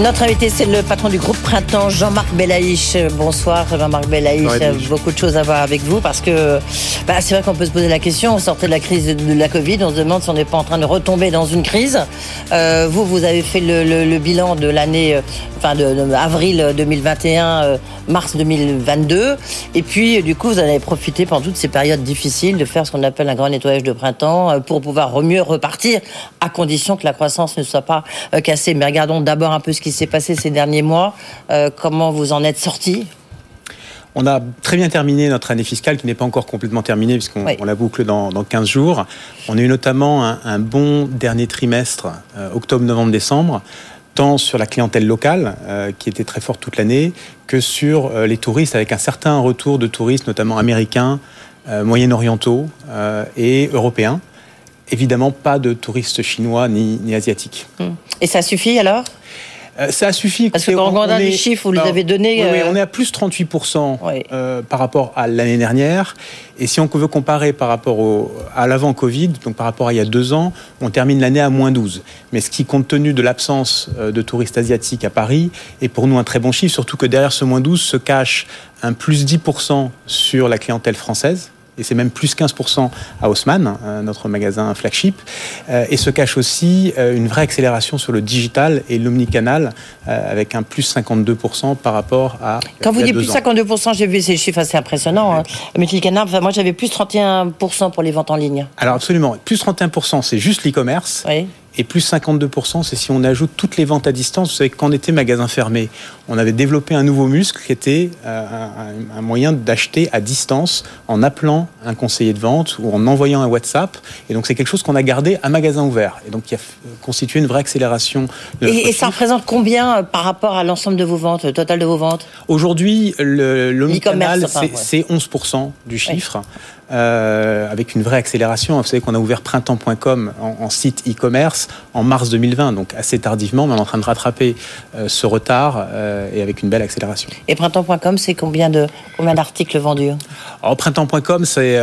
Notre invité, c'est le patron du groupe Printemps, Jean-Marc Belaïch. Bonsoir, Jean-Marc Belaïch. Beaucoup de choses à voir avec vous parce que bah, c'est vrai qu'on peut se poser la question. On sortait de la crise de la Covid, on se demande si on n'est pas en train de retomber dans une crise. Euh, vous, vous avez fait le, bilan de l'année, euh, enfin de, avril 2021, euh, mars 2022, et puis du coup, vous avez profité pendant toutes ces périodes difficiles de faire ce qu'on appelle un grand nettoyage de printemps pour pouvoir mieux repartir, à condition que la croissance ne soit pas cassée. Mais regardons d'abord un peu ce qui s'est passé ces derniers mois. comment vous en êtes sorti? On a très bien terminé notre année fiscale qui n'est pas encore complètement terminée puisqu'on la boucle dans, dans, 15 jours. On a eu notamment un, bon dernier trimestre, euh, octobre, novembre, décembre, tant sur la clientèle locale, euh, qui était très forte toute l'année, que sur euh, les touristes, avec un certain retour de touristes, notamment américains, moyen-orientaux et européens. Évidemment, pas de touristes chinois ni, ni asiatiques. Et ça suffit alors? euh, ça suffit. Parce que quand on regarde les chiffres, vous les avez donnés. Oui, on est à plus 38% euh, par rapport à l'année dernière. Et si on veut comparer par rapport au, à l'avant Covid, donc par rapport à il y a deux ans, on termine l'année à moins 12. Mais ce qui, compte tenu de l'absence euh, de touristes asiatiques à Paris, est pour nous un très bon chiffre, surtout que derrière ce moins 12 se cache un plus 10% sur la clientèle française et c'est même plus 15% à Haussmann, euh, notre magasin flagship, euh, et se cache aussi euh, une vraie accélération sur le digital et l'omnicanal, avec un plus 52% par rapport à. Quand vous dites plus 52%, j'ai vu ces chiffres assez impressionnants. Hein. L'omnicanal, enfin, moi j'avais plus 31% pour les ventes en ligne. Alors absolument, plus 31%, c'est juste l'e-commerce. Oui. Et plus 52%, c'est si on ajoute toutes les ventes à distance. Vous savez, quand on était magasin fermé, on avait développé un nouveau muscle qui était euh, un, moyen d'acheter à distance en appelant un conseiller de vente ou en envoyant un WhatsApp. Et donc, c'est quelque chose qu'on a gardé à magasin ouvert. Et donc, qui a constitué une vraie accélération. et, ça représente combien euh, par rapport à l'ensemble de vos ventes, le total de vos ventes? Aujourd'hui, l'omnicanal, c'est 11% du chiffre. Euh, avec une vraie accélération. Vous savez qu'on a ouvert printemps.com en, site e-commerce en mars 2020, donc assez tardivement, mais on est en train de rattraper euh, ce retard euh, et avec une belle accélération. Et printemps.com, c'est combien de combien d'articles vendus? Alors printemps.com, c'est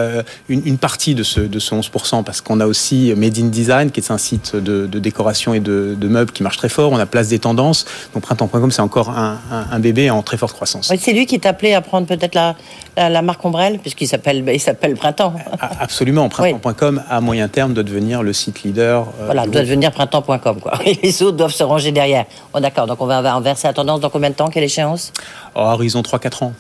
une, partie de ce, de ce 11%, parce qu'on a aussi Made in Design, qui est un site de, décoration et de, meubles qui marche très fort. On a Place des Tendances. Donc printemps.com, c'est encore un, bébé en très forte croissance. c'est lui qui t'a appelé à prendre peut-être la, la, marque Ombrelle, puisqu'il s'appelle il s'appelle Printemps. Absolument. Printemps.com, à moyen terme, doit devenir le site leader. Euh, voilà, doit devenir Printemps.com. Quoi. Et les autres doivent se ranger derrière. Oh, D'accord, donc on va inverser la tendance dans combien de temps Quelle échéance? Oh, Horizon 3-4 ans.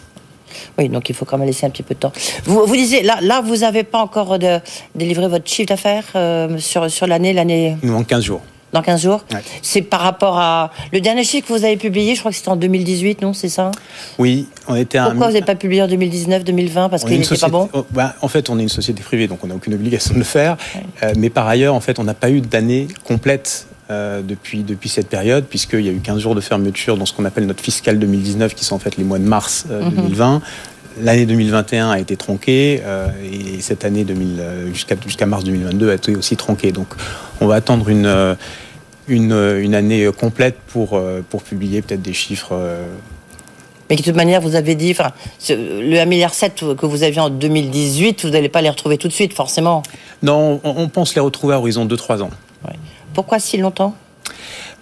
Oui, donc il faut quand même laisser un petit peu de temps. Vous, vous disiez, là, là vous n'avez pas encore de, délivré votre chiffre d'affaires euh, sur, sur l'année l'année... Il nous manque 15 jours dans 15 jours. C'est par rapport à. Le dernier chiffre que vous avez publié, je crois que c'était en 2018, non C'est ça? Oui, on était Pourquoi vous n'avez pas publié en 2019, 2020 Parce qu'il n'était pas bon oh, bah, En fait, on est une société privée, donc on n'a aucune obligation de le faire. Euh, mais par ailleurs, en fait, on n'a pas eu d'année complète euh, depuis, depuis cette période, puisqu'il y a eu 15 jours de fermeture dans ce qu'on appelle notre fiscal 2019, qui sont en fait les mois de mars 2020. Euh, mhm. L'année 2021 a été tronquée et cette année jusqu'à jusqu'à mars 2022 a été aussi tronquée. Donc on va attendre une, une, une année complète pour, pour publier peut-être des chiffres mais de toute manière, vous avez dit, enfin, le 1,7 milliard que vous aviez en 2018, vous n'allez pas les retrouver tout de suite, forcément. Non, on, pense les retrouver à horizon 2-3 ans. Pourquoi si longtemps?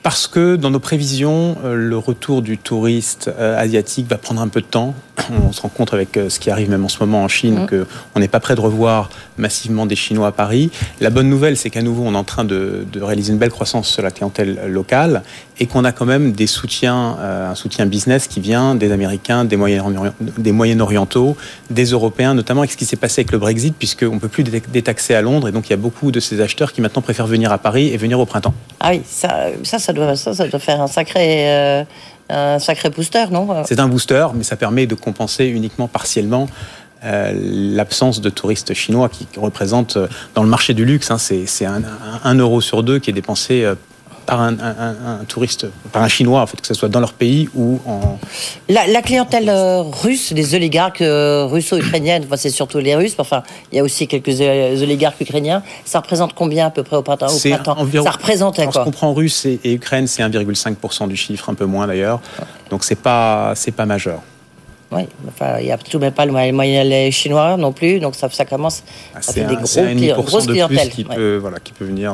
Parce que dans nos prévisions, euh, le retour du touriste euh, asiatique va prendre un peu de temps. On se rend compte avec euh, ce qui arrive même en ce moment en Chine mmh. qu'on n'est pas prêt de revoir massivement des Chinois à Paris. La bonne nouvelle, c'est qu'à nouveau, on est en train de, réaliser une belle croissance sur la clientèle locale et qu'on a quand même des soutiens, un soutien business qui vient des Américains, des Moyen-Orientaux, des Européens, notamment avec ce qui s'est passé avec le Brexit, puisqu'on ne peut plus détaxer à Londres. Et donc, il y a beaucoup de ces acheteurs qui maintenant préfèrent venir à Paris et venir au printemps. Ah oui, ça, ça, ça ça, ça doit faire un sacré, euh, un sacré booster, non C'est un booster, mais ça permet de compenser uniquement partiellement euh, l'absence de touristes chinois qui, représente euh, dans le marché du luxe, hein, c'est un, euro sur deux qui est dépensé par un, touriste, par un Chinois, en fait, que ce soit dans leur pays ou en. La, clientèle euh, russe, les oligarques euh, russo-ukrainiennes, enfin, c'est surtout les Russes, enfin, il y a aussi quelques euh, oligarques ukrainiens. Ça représente combien à peu près au printemps, Environ, Ça représente quoi Ce qu'on prend russe et, et Ukraine, c'est 1,5% du chiffre, un peu moins d'ailleurs. Donc c'est pas, c'est pas majeur. Oui, enfin, il n'y a tout même pas le moyen chinois non plus, donc ça, ça commence à ah, faire des gros, grosses clientèles. Qui, peut, voilà, qui peut venir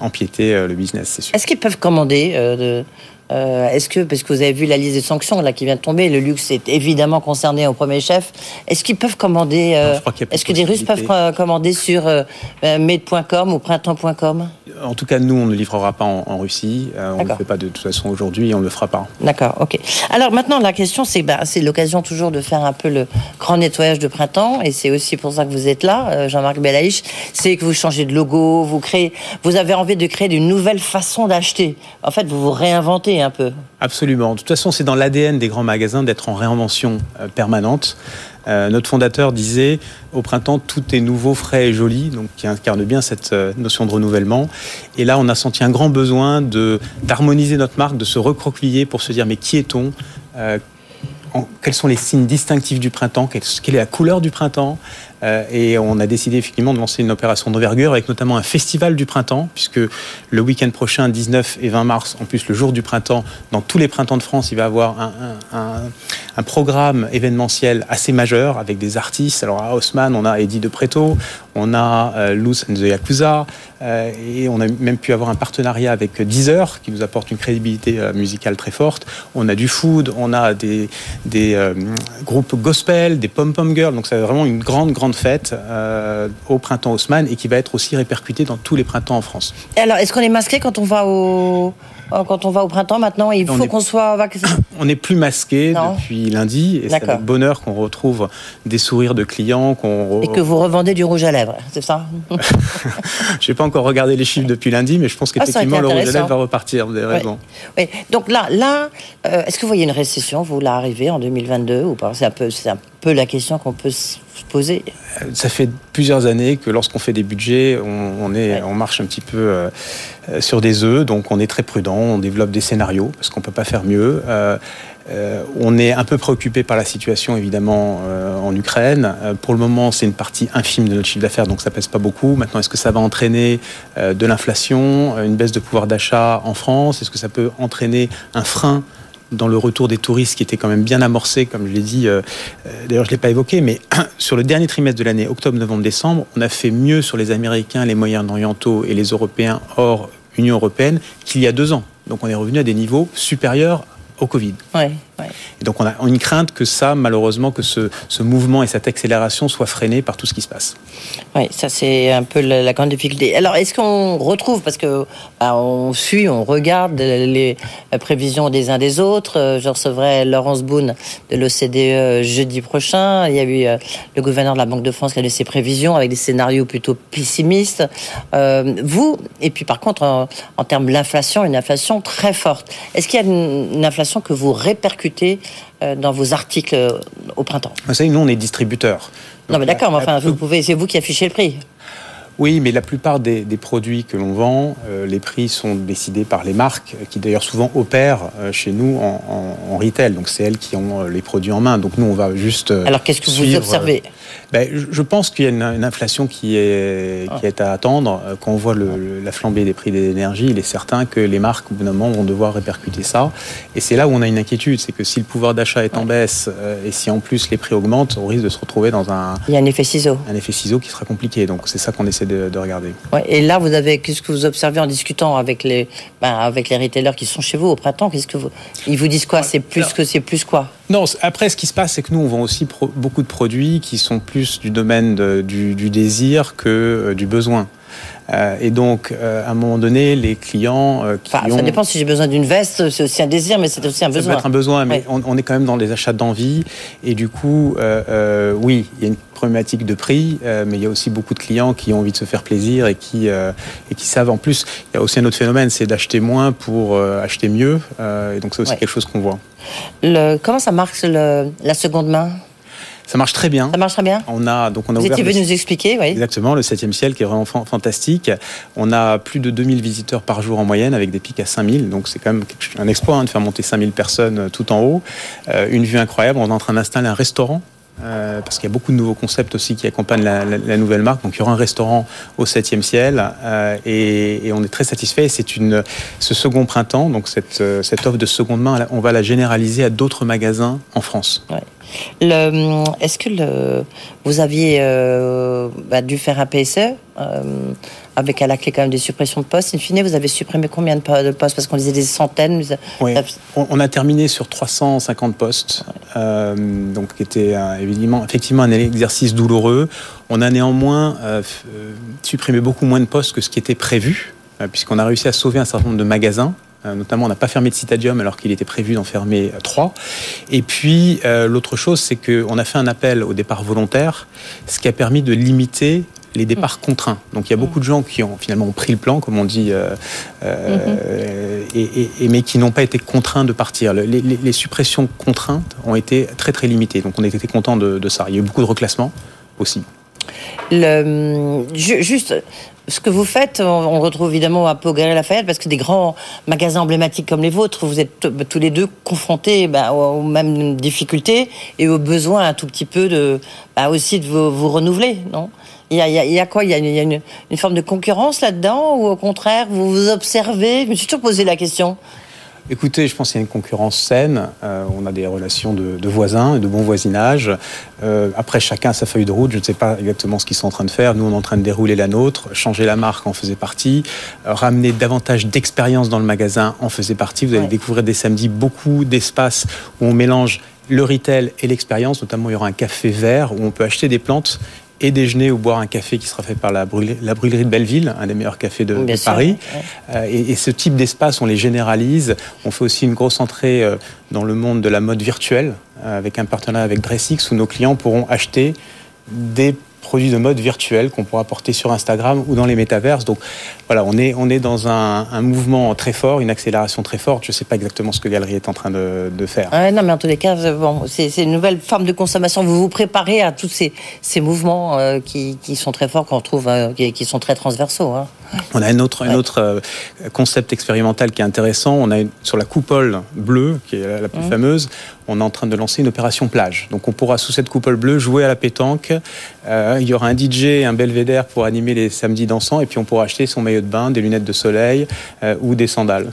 empiéter le business, c'est sûr. Est-ce qu'ils peuvent commander de euh, est-ce que, parce que vous avez vu la liste des sanctions là qui vient de tomber, le luxe est évidemment concerné au premier chef. Est-ce qu'ils peuvent commander euh, Est-ce que des Russes peuvent commander sur euh, made.com ou printemps.com En tout cas, nous, on ne livrera pas en, Russie. on ne le fait pas de toute façon aujourd'hui, on ne le fera pas. D'accord, ok. Alors maintenant, la question, c'est, bah, c'est l'occasion toujours de faire un peu le grand nettoyage de printemps, et c'est aussi pour ça que vous êtes là, Jean-Marc Belaïch. C'est que vous changez de logo, vous créez, vous avez envie de créer une nouvelle façon d'acheter. En fait, vous vous réinventez Absolument. De toute façon, c'est dans l'ADN des grands magasins d'être en réinvention euh, permanente. Euh, notre fondateur disait au printemps tout est nouveau, frais et joli, donc qui incarne bien cette euh, notion de renouvellement. Et là, on a senti un grand besoin d'harmoniser notre marque, de se recroqueviller pour se dire mais qui est-on Quels sont les signes distinctifs du printemps Quelle est la couleur du printemps et on a décidé effectivement de lancer une opération d'envergure avec notamment un festival du printemps, puisque le week-end prochain, 19 et 20 mars, en plus le jour du printemps, dans tous les printemps de France, il va y avoir un, programme événementiel assez majeur avec des artistes. Alors à Haussmann, on a Eddie de Preto, on a euh, Luz and the Yakuza, euh, et on a même pu avoir un partenariat avec Deezer qui nous apporte une crédibilité musicale très forte. On a du food, on a des, des groupes gospel, des pom-pom girls, donc c'est vraiment une grande, grande fête euh, au printemps Haussmann et qui va être aussi répercutée dans tous les printemps en France. alors, est-ce qu'on est masqué quand on va au euh, quand on va au printemps maintenant, il faut qu'on soit vacciné. On n'est plus masqué depuis lundi et c'est avec bonheur qu'on retrouve des sourires de clients. Qu'on Et que vous revendez du rouge à lèvres, c'est ça Je n'ai pas encore regardé les chiffres depuis lundi, mais je pense ah, qu'effectivement le rouge à lèvres va repartir, vous avez raison. Oui. Donc là, là euh, est-ce que vous voyez une récession, vous, là, arriver en 2022 ou pas? C'est un, peu, un peu la question qu'on peut se poser. Ça fait plusieurs années que lorsqu'on fait des budgets, on, est, on marche un petit peu euh, sur des œufs, donc on est très prudent, on développe des scénarios parce qu'on ne peut pas faire mieux. Euh, euh, on est un peu préoccupé par la situation évidemment en Ukraine. pour le moment, c'est une partie infime de notre chiffre d'affaires, donc ça pèse pas beaucoup. Maintenant, est-ce que ça va entraîner de l'inflation, une baisse de pouvoir d'achat en France? Est-ce que ça peut entraîner un frein dans le retour des touristes qui était quand même bien amorcé, comme je l'ai dit, euh, euh, d'ailleurs je ne l'ai pas évoqué, mais sur le dernier trimestre de l'année, octobre, novembre, décembre, on a fait mieux sur les Américains, les Moyen-Orientaux et les Européens hors Union Européenne qu'il y a deux ans. Donc on est revenu à des niveaux supérieurs au Covid. Et donc on a une crainte que ça, malheureusement, que ce, mouvement et cette accélération soient freinés par tout ce qui se passe. Oui, ça c'est un peu la, grande difficulté. Alors est-ce qu'on retrouve, parce que bah, on suit, on regarde les prévisions des uns des autres. Euh, je recevrai Laurence Boone de l'OCDE euh, jeudi prochain. Il y a eu euh, le gouverneur de la Banque de France qui a donné ses prévisions avec des scénarios plutôt pessimistes. vous, et puis par contre, en, termes d'inflation, une inflation très forte. Est-ce qu'il y a une, une inflation que vous répercutez euh, dans vos articles euh, au printemps. Vous savez, nous, on est distributeurs. Non, mais d'accord, mais enfin, vous pouvez, c'est vous qui affichez le prix. Oui, mais la plupart des, produits que l'on vend, euh, les prix sont décidés par les marques, qui d'ailleurs souvent opèrent euh, chez nous en, retail. Donc c'est elles qui ont euh, les produits en main. Donc nous, on va juste. Alors qu'est-ce que vous observez? Ben, je pense qu'il y a une, inflation qui est, qui est à attendre. Quand on voit la flambée des prix des énergies, il est certain que les marques, au bout d'un moment, vont devoir répercuter ça. Et c'est là où on a une inquiétude, c'est que si le pouvoir d'achat est en baisse et si en plus les prix augmentent, on risque de se retrouver dans un. Il y a un effet ciseau. Un effet ciseau qui sera compliqué. Donc c'est ça qu'on essaie de, regarder. et là, vous avez, qu'est-ce que vous observez en discutant avec les, ben, avec les retailers qui sont chez vous au printemps? Qu'est-ce que vous, ils vous disent quoi? C'est plus que c'est plus quoi? Non, après, ce qui se passe, c'est que nous, on vend aussi beaucoup de produits qui sont plus du domaine du, désir que euh, du besoin. Euh, et donc, euh, à un moment donné, les clients qui Ça dépend si j'ai besoin d'une veste, c'est aussi un désir, mais c'est aussi un besoin. Ça peut être un besoin, mais on, est quand même dans des achats d'envie. Et du coup, oui, il y a une problématique de prix, mais il y a aussi beaucoup de clients qui ont envie de se faire plaisir et qui, et qui savent. En plus, il y a aussi un autre phénomène, c'est d'acheter moins pour acheter mieux. et donc, c'est aussi quelque chose qu'on voit. Le, comment ça marche la seconde main? Ça marche très bien. Ça marche très bien. On a donc on a Vous étiez venu nous expliquer, oui. Exactement, le 7e ciel qui est vraiment fantastique. On a plus de 2000 visiteurs par jour en moyenne avec des pics à 5000. Donc c'est quand même un exploit hein, de faire monter 5000 personnes euh, tout en haut. Euh, une vue incroyable. On est en train d'installer un restaurant euh, parce qu'il y a beaucoup de nouveaux concepts aussi qui accompagnent la, nouvelle marque. Donc il y aura un restaurant au 7e ciel euh, et, on est très satisfait. C'est une ce second printemps, donc cette, euh, cette offre de seconde main, on va la généraliser à d'autres magasins en France. Est-ce que vous aviez bah, dû faire un PSE avec à la clé quand même des suppressions de postes In fine, vous avez supprimé combien de postes? Parce qu'on disait des centaines. on a terminé sur 350 postes, euh, donc qui était évidemment, effectivement un exercice douloureux. On a néanmoins supprimé beaucoup moins de postes que ce qui était prévu, puisqu'on a réussi à sauver un certain nombre de magasins euh, notamment, on n'a pas fermé de Citadium alors qu'il était prévu d'en fermer euh, trois. Et puis, euh, l'autre chose, c'est qu'on a fait un appel au départ volontaire, ce qui a permis de limiter les départs contraints. Donc il y a beaucoup de gens qui ont finalement pris le plan, comme on dit, et, mais qui n'ont pas été contraints de partir. Les, suppressions contraintes ont été très très limitées. Donc on était content de, de ça. Il y a eu beaucoup de reclassements aussi. Le, juste, ce que vous faites, on, retrouve évidemment à Pau Lafayette parce que des grands magasins emblématiques comme les vôtres, vous êtes tous les deux confrontés bah, aux mêmes difficultés et aux besoins un tout petit peu de, bah, aussi de vous, renouveler, non? Il y, a, il y, a, quoi? Il y a, une, une, forme de concurrence là-dedans ou au contraire vous vous observez? Je me suis toujours posé la question. Écoutez, je pense qu'il y a une concurrence saine. Euh, on a des relations de, voisins et de bon voisinage. Euh, après, chacun a sa feuille de route. Je ne sais pas exactement ce qu'ils sont en train de faire. Nous, on est en train de dérouler la nôtre. Changer la marque en faisait partie. Euh, ramener davantage d'expérience dans le magasin en faisait partie. Vous allez découvrir des samedis beaucoup d'espaces où on mélange le retail et l'expérience. Notamment, il y aura un café vert où on peut acheter des plantes et déjeuner ou boire un café qui sera fait par la brûlerie, la brûlerie de Belleville, un des meilleurs cafés de, Paris. Euh, et, ce type d'espace, on les généralise. On fait aussi une grosse entrée euh, dans le monde de la mode virtuelle, euh, avec un partenariat avec Dressix, où nos clients pourront acheter des produits de mode virtuel qu'on pourra porter sur Instagram ou dans les métaverses. Donc voilà, on est, on est dans un, mouvement très fort, une accélération très forte. Je ne sais pas exactement ce que Galerie est en train de, faire. non, mais en tous les cas, bon, c'est une nouvelle forme de consommation. Vous vous préparez à tous ces, mouvements euh, qui, sont très forts, qu'on trouve, euh, qui, sont très transversaux. Hein. On a un autre, un autre euh, concept expérimental qui est intéressant. On a sur la coupole bleue, qui est la plus mmh. fameuse, on est en train de lancer une opération plage. Donc on pourra sous cette coupole bleue jouer à la pétanque. Euh, il y aura un DJ, un belvédère pour animer les samedis dansants, et puis on pourra acheter son maillot de bain, des lunettes de soleil euh, ou des sandales.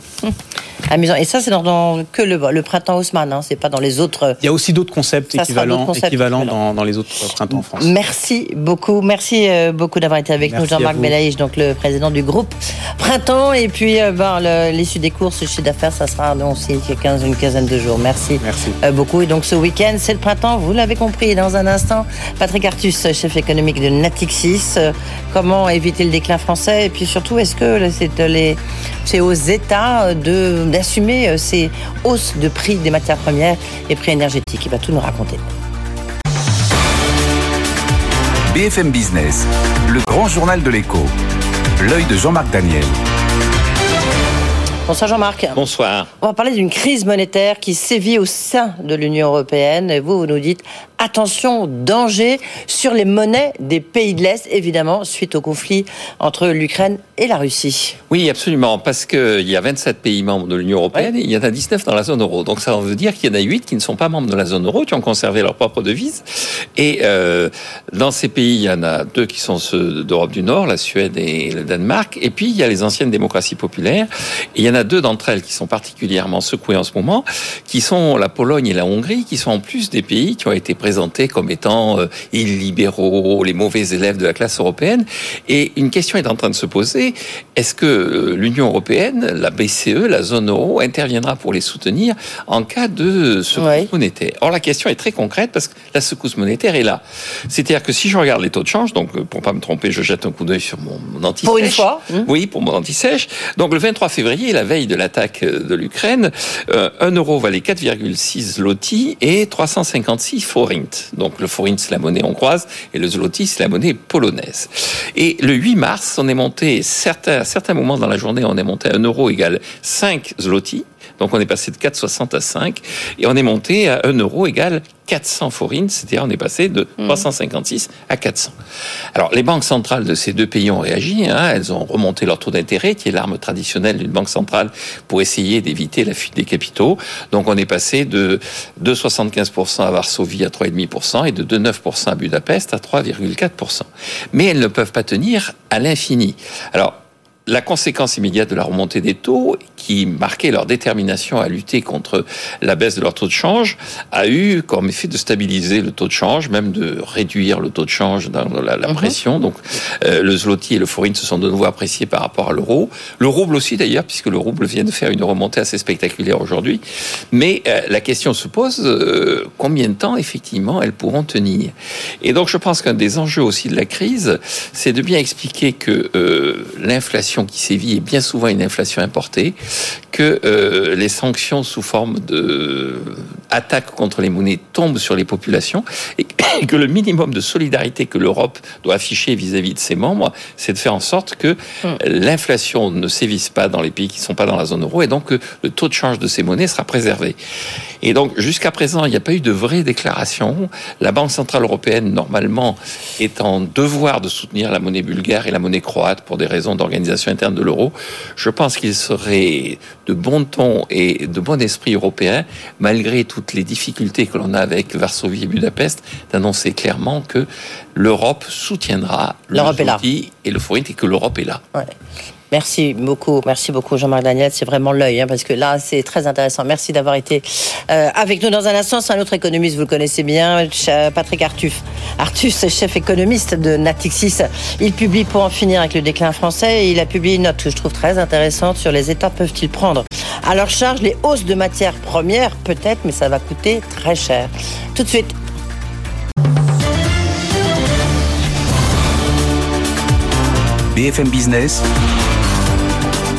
Amusant. Et ça, c'est dans, que le, printemps Haussmann, hein, c'est pas dans les autres. Il y a aussi d'autres concepts équivalents, équivalents dans, dans, les autres printemps en France. Merci beaucoup, merci beaucoup d'avoir été avec nous, Jean-Marc Belaïch, donc le président du groupe Printemps. Et puis, euh, ben, l'issue des courses chez d'affaires, ça sera dans aussi une quinzaine de jours. Merci, Merci. Euh, beaucoup. Et donc, ce week-end, c'est le printemps, vous l'avez compris. Dans un instant, Patrick Artus, chef économique de Natixis. Euh, comment éviter le déclin français? Et puis surtout, est-ce que c'est aux États d'assumer ces hausses de prix des matières premières et prix énergétiques? Il va tout nous raconter. BFM Business, le grand journal de l'écho. L'œil de Jean-Marc Daniel. Bonsoir Jean-Marc. Bonsoir. On va parler d'une crise monétaire qui sévit au sein de l'Union européenne. Et vous, vous nous dites attention, danger sur les monnaies des pays de l'Est, évidemment, suite au conflit entre l'Ukraine et la Russie. Oui, absolument, parce qu'il y a 27 pays membres de l'Union européenne et il y en a 19 dans la zone euro. Donc ça veut dire qu'il y en a 8 qui ne sont pas membres de la zone euro, qui ont conservé leur propre devise. Et euh, dans ces pays, il y en a deux qui sont ceux d'Europe du Nord, la Suède et le Danemark. Et puis, il y a les anciennes démocraties populaires. Et il y en a deux d'entre elles qui sont particulièrement secouées en ce moment, qui sont la Pologne et la Hongrie, qui sont en plus des pays qui ont été présentés comme étant euh, illibéraux, les mauvais élèves de la classe européenne. Et une question est en train de se poser. Est-ce que euh, l'Union européenne, la BCE, la zone euro, interviendra pour les soutenir en cas de secousse monétaire? Or, la question est très concrète parce que la secousse monétaire est là. C'est-à-dire que si je regarde les taux de change, donc euh, pour pas me tromper, je jette un coup d'œil sur mon, mon anti-sèche. Pour une fois Oui, pour mon anti-sèche. Donc le 23 février, veille de l'attaque euh, de l'Ukraine, euh, 1 euro valait 4,6 zloty et 356 forint. Donc le forint, c'est la monnaie hongroise et le zloty, c'est la monnaie polonaise. Et le 8 mars, on est monté, certains, à certains moments dans la journée, on est monté à 1 euro égale 5 zloty. Donc on est passé de 4,60 à 5 et on est monté à 1 euro égale 400 forines, c'est-à-dire on est passé de 356 mmh. à 400. Alors les banques centrales de ces deux pays ont réagi, hein, elles ont remonté leur taux d'intérêt, qui est l'arme traditionnelle d'une banque centrale pour essayer d'éviter la fuite des capitaux. Donc on est passé de 2,75% à Varsovie à 3,5% et de 2,9% à Budapest à 3,4%. Mais elles ne peuvent pas tenir à l'infini. Alors la conséquence immédiate de la remontée des taux, qui marquait leur détermination à lutter contre la baisse de leur taux de change, a eu comme effet de stabiliser le taux de change, même de réduire le taux de change dans la, mhm. pression. Donc euh, le zloty et le forint se sont de nouveau appréciés par rapport à l'euro. Le rouble aussi d'ailleurs, puisque le rouble vient de faire une remontée assez spectaculaire aujourd'hui. Mais euh, la question se pose euh, combien de temps effectivement elles pourront tenir? Et donc je pense qu'un des enjeux aussi de la crise, c'est de bien expliquer que l'inflation qui sévit est bien souvent une inflation importée, que euh, les sanctions sous forme de contre les monnaies tombent sur les populations et que le minimum de solidarité que l'Europe doit afficher vis-à-vis de ses membres, c'est de faire en sorte que hmm. l'inflation ne sévisse pas dans les pays qui ne sont pas dans la zone euro et donc que le taux de change de ces monnaies sera préservé. Et donc jusqu'à présent, il n'y a pas eu de vraie déclaration. La Banque centrale européenne, normalement, est en devoir de soutenir la monnaie bulgare et la monnaie croate pour des raisons d'organisation interne de l'euro. Je pense qu'il serait de bon ton et de bon esprit européen, malgré toutes les difficultés que l'on a avec Varsovie et Budapest, d'annoncer clairement que l'Europe soutiendra le et le forint et que l'Europe est là. Merci beaucoup, merci beaucoup Jean-Marc Daniel. C'est vraiment l'œil, hein, parce que là, c'est très intéressant. Merci d'avoir été euh, avec nous dans un instant. C'est un autre économiste, vous le connaissez bien, Patrick Artus. Artus, chef économiste de Natixis. Il publie pour en finir avec le déclin français. Et il a publié une note que je trouve très intéressante sur les étapes peuvent-ils prendre à leur charge les hausses de matières premières, peut-être, mais ça va coûter très cher. Tout de suite. BFM Business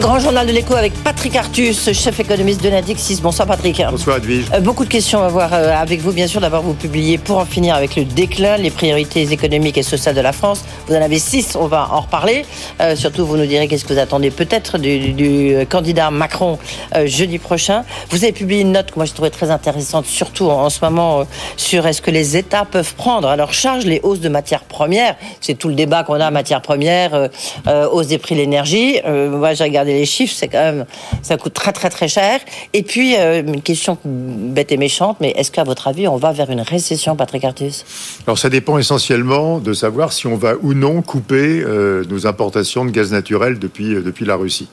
Grand journal de l'écho avec Patrick Artus, chef économiste de Nadixis. Bonsoir Patrick. Bonsoir Edwige. Euh, beaucoup de questions à voir euh, avec vous, bien sûr. D'abord, vous publiez pour en finir avec le déclin, les priorités économiques et sociales de la France. Vous en avez six, on va en reparler. Euh, surtout, vous nous direz qu'est-ce que vous attendez peut-être du, candidat Macron jeudi prochain. Vous avez publié une note que moi je trouvais très intéressante, surtout en, ce moment, sur est-ce que les États peuvent prendre à leur charge les hausses de matières premières. C'est tout le débat qu'on a, matières premières, hausse des prix de l'énergie. moi, j'ai regardé les chiffres, c'est quand même, ça coûte très très très cher. Et puis, euh, une question bête et méchante, mais est-ce qu'à votre avis, on va vers une récession, Patrick Artus? Alors, ça dépend essentiellement de savoir si on va ou non couper euh, nos importations de gaz naturel depuis, euh, depuis la Russie.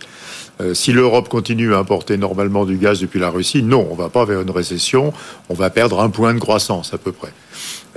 si l'Europe continue à importer normalement du gaz depuis la Russie, non, on ne va pas vers une récession, on va perdre un point de croissance à peu près.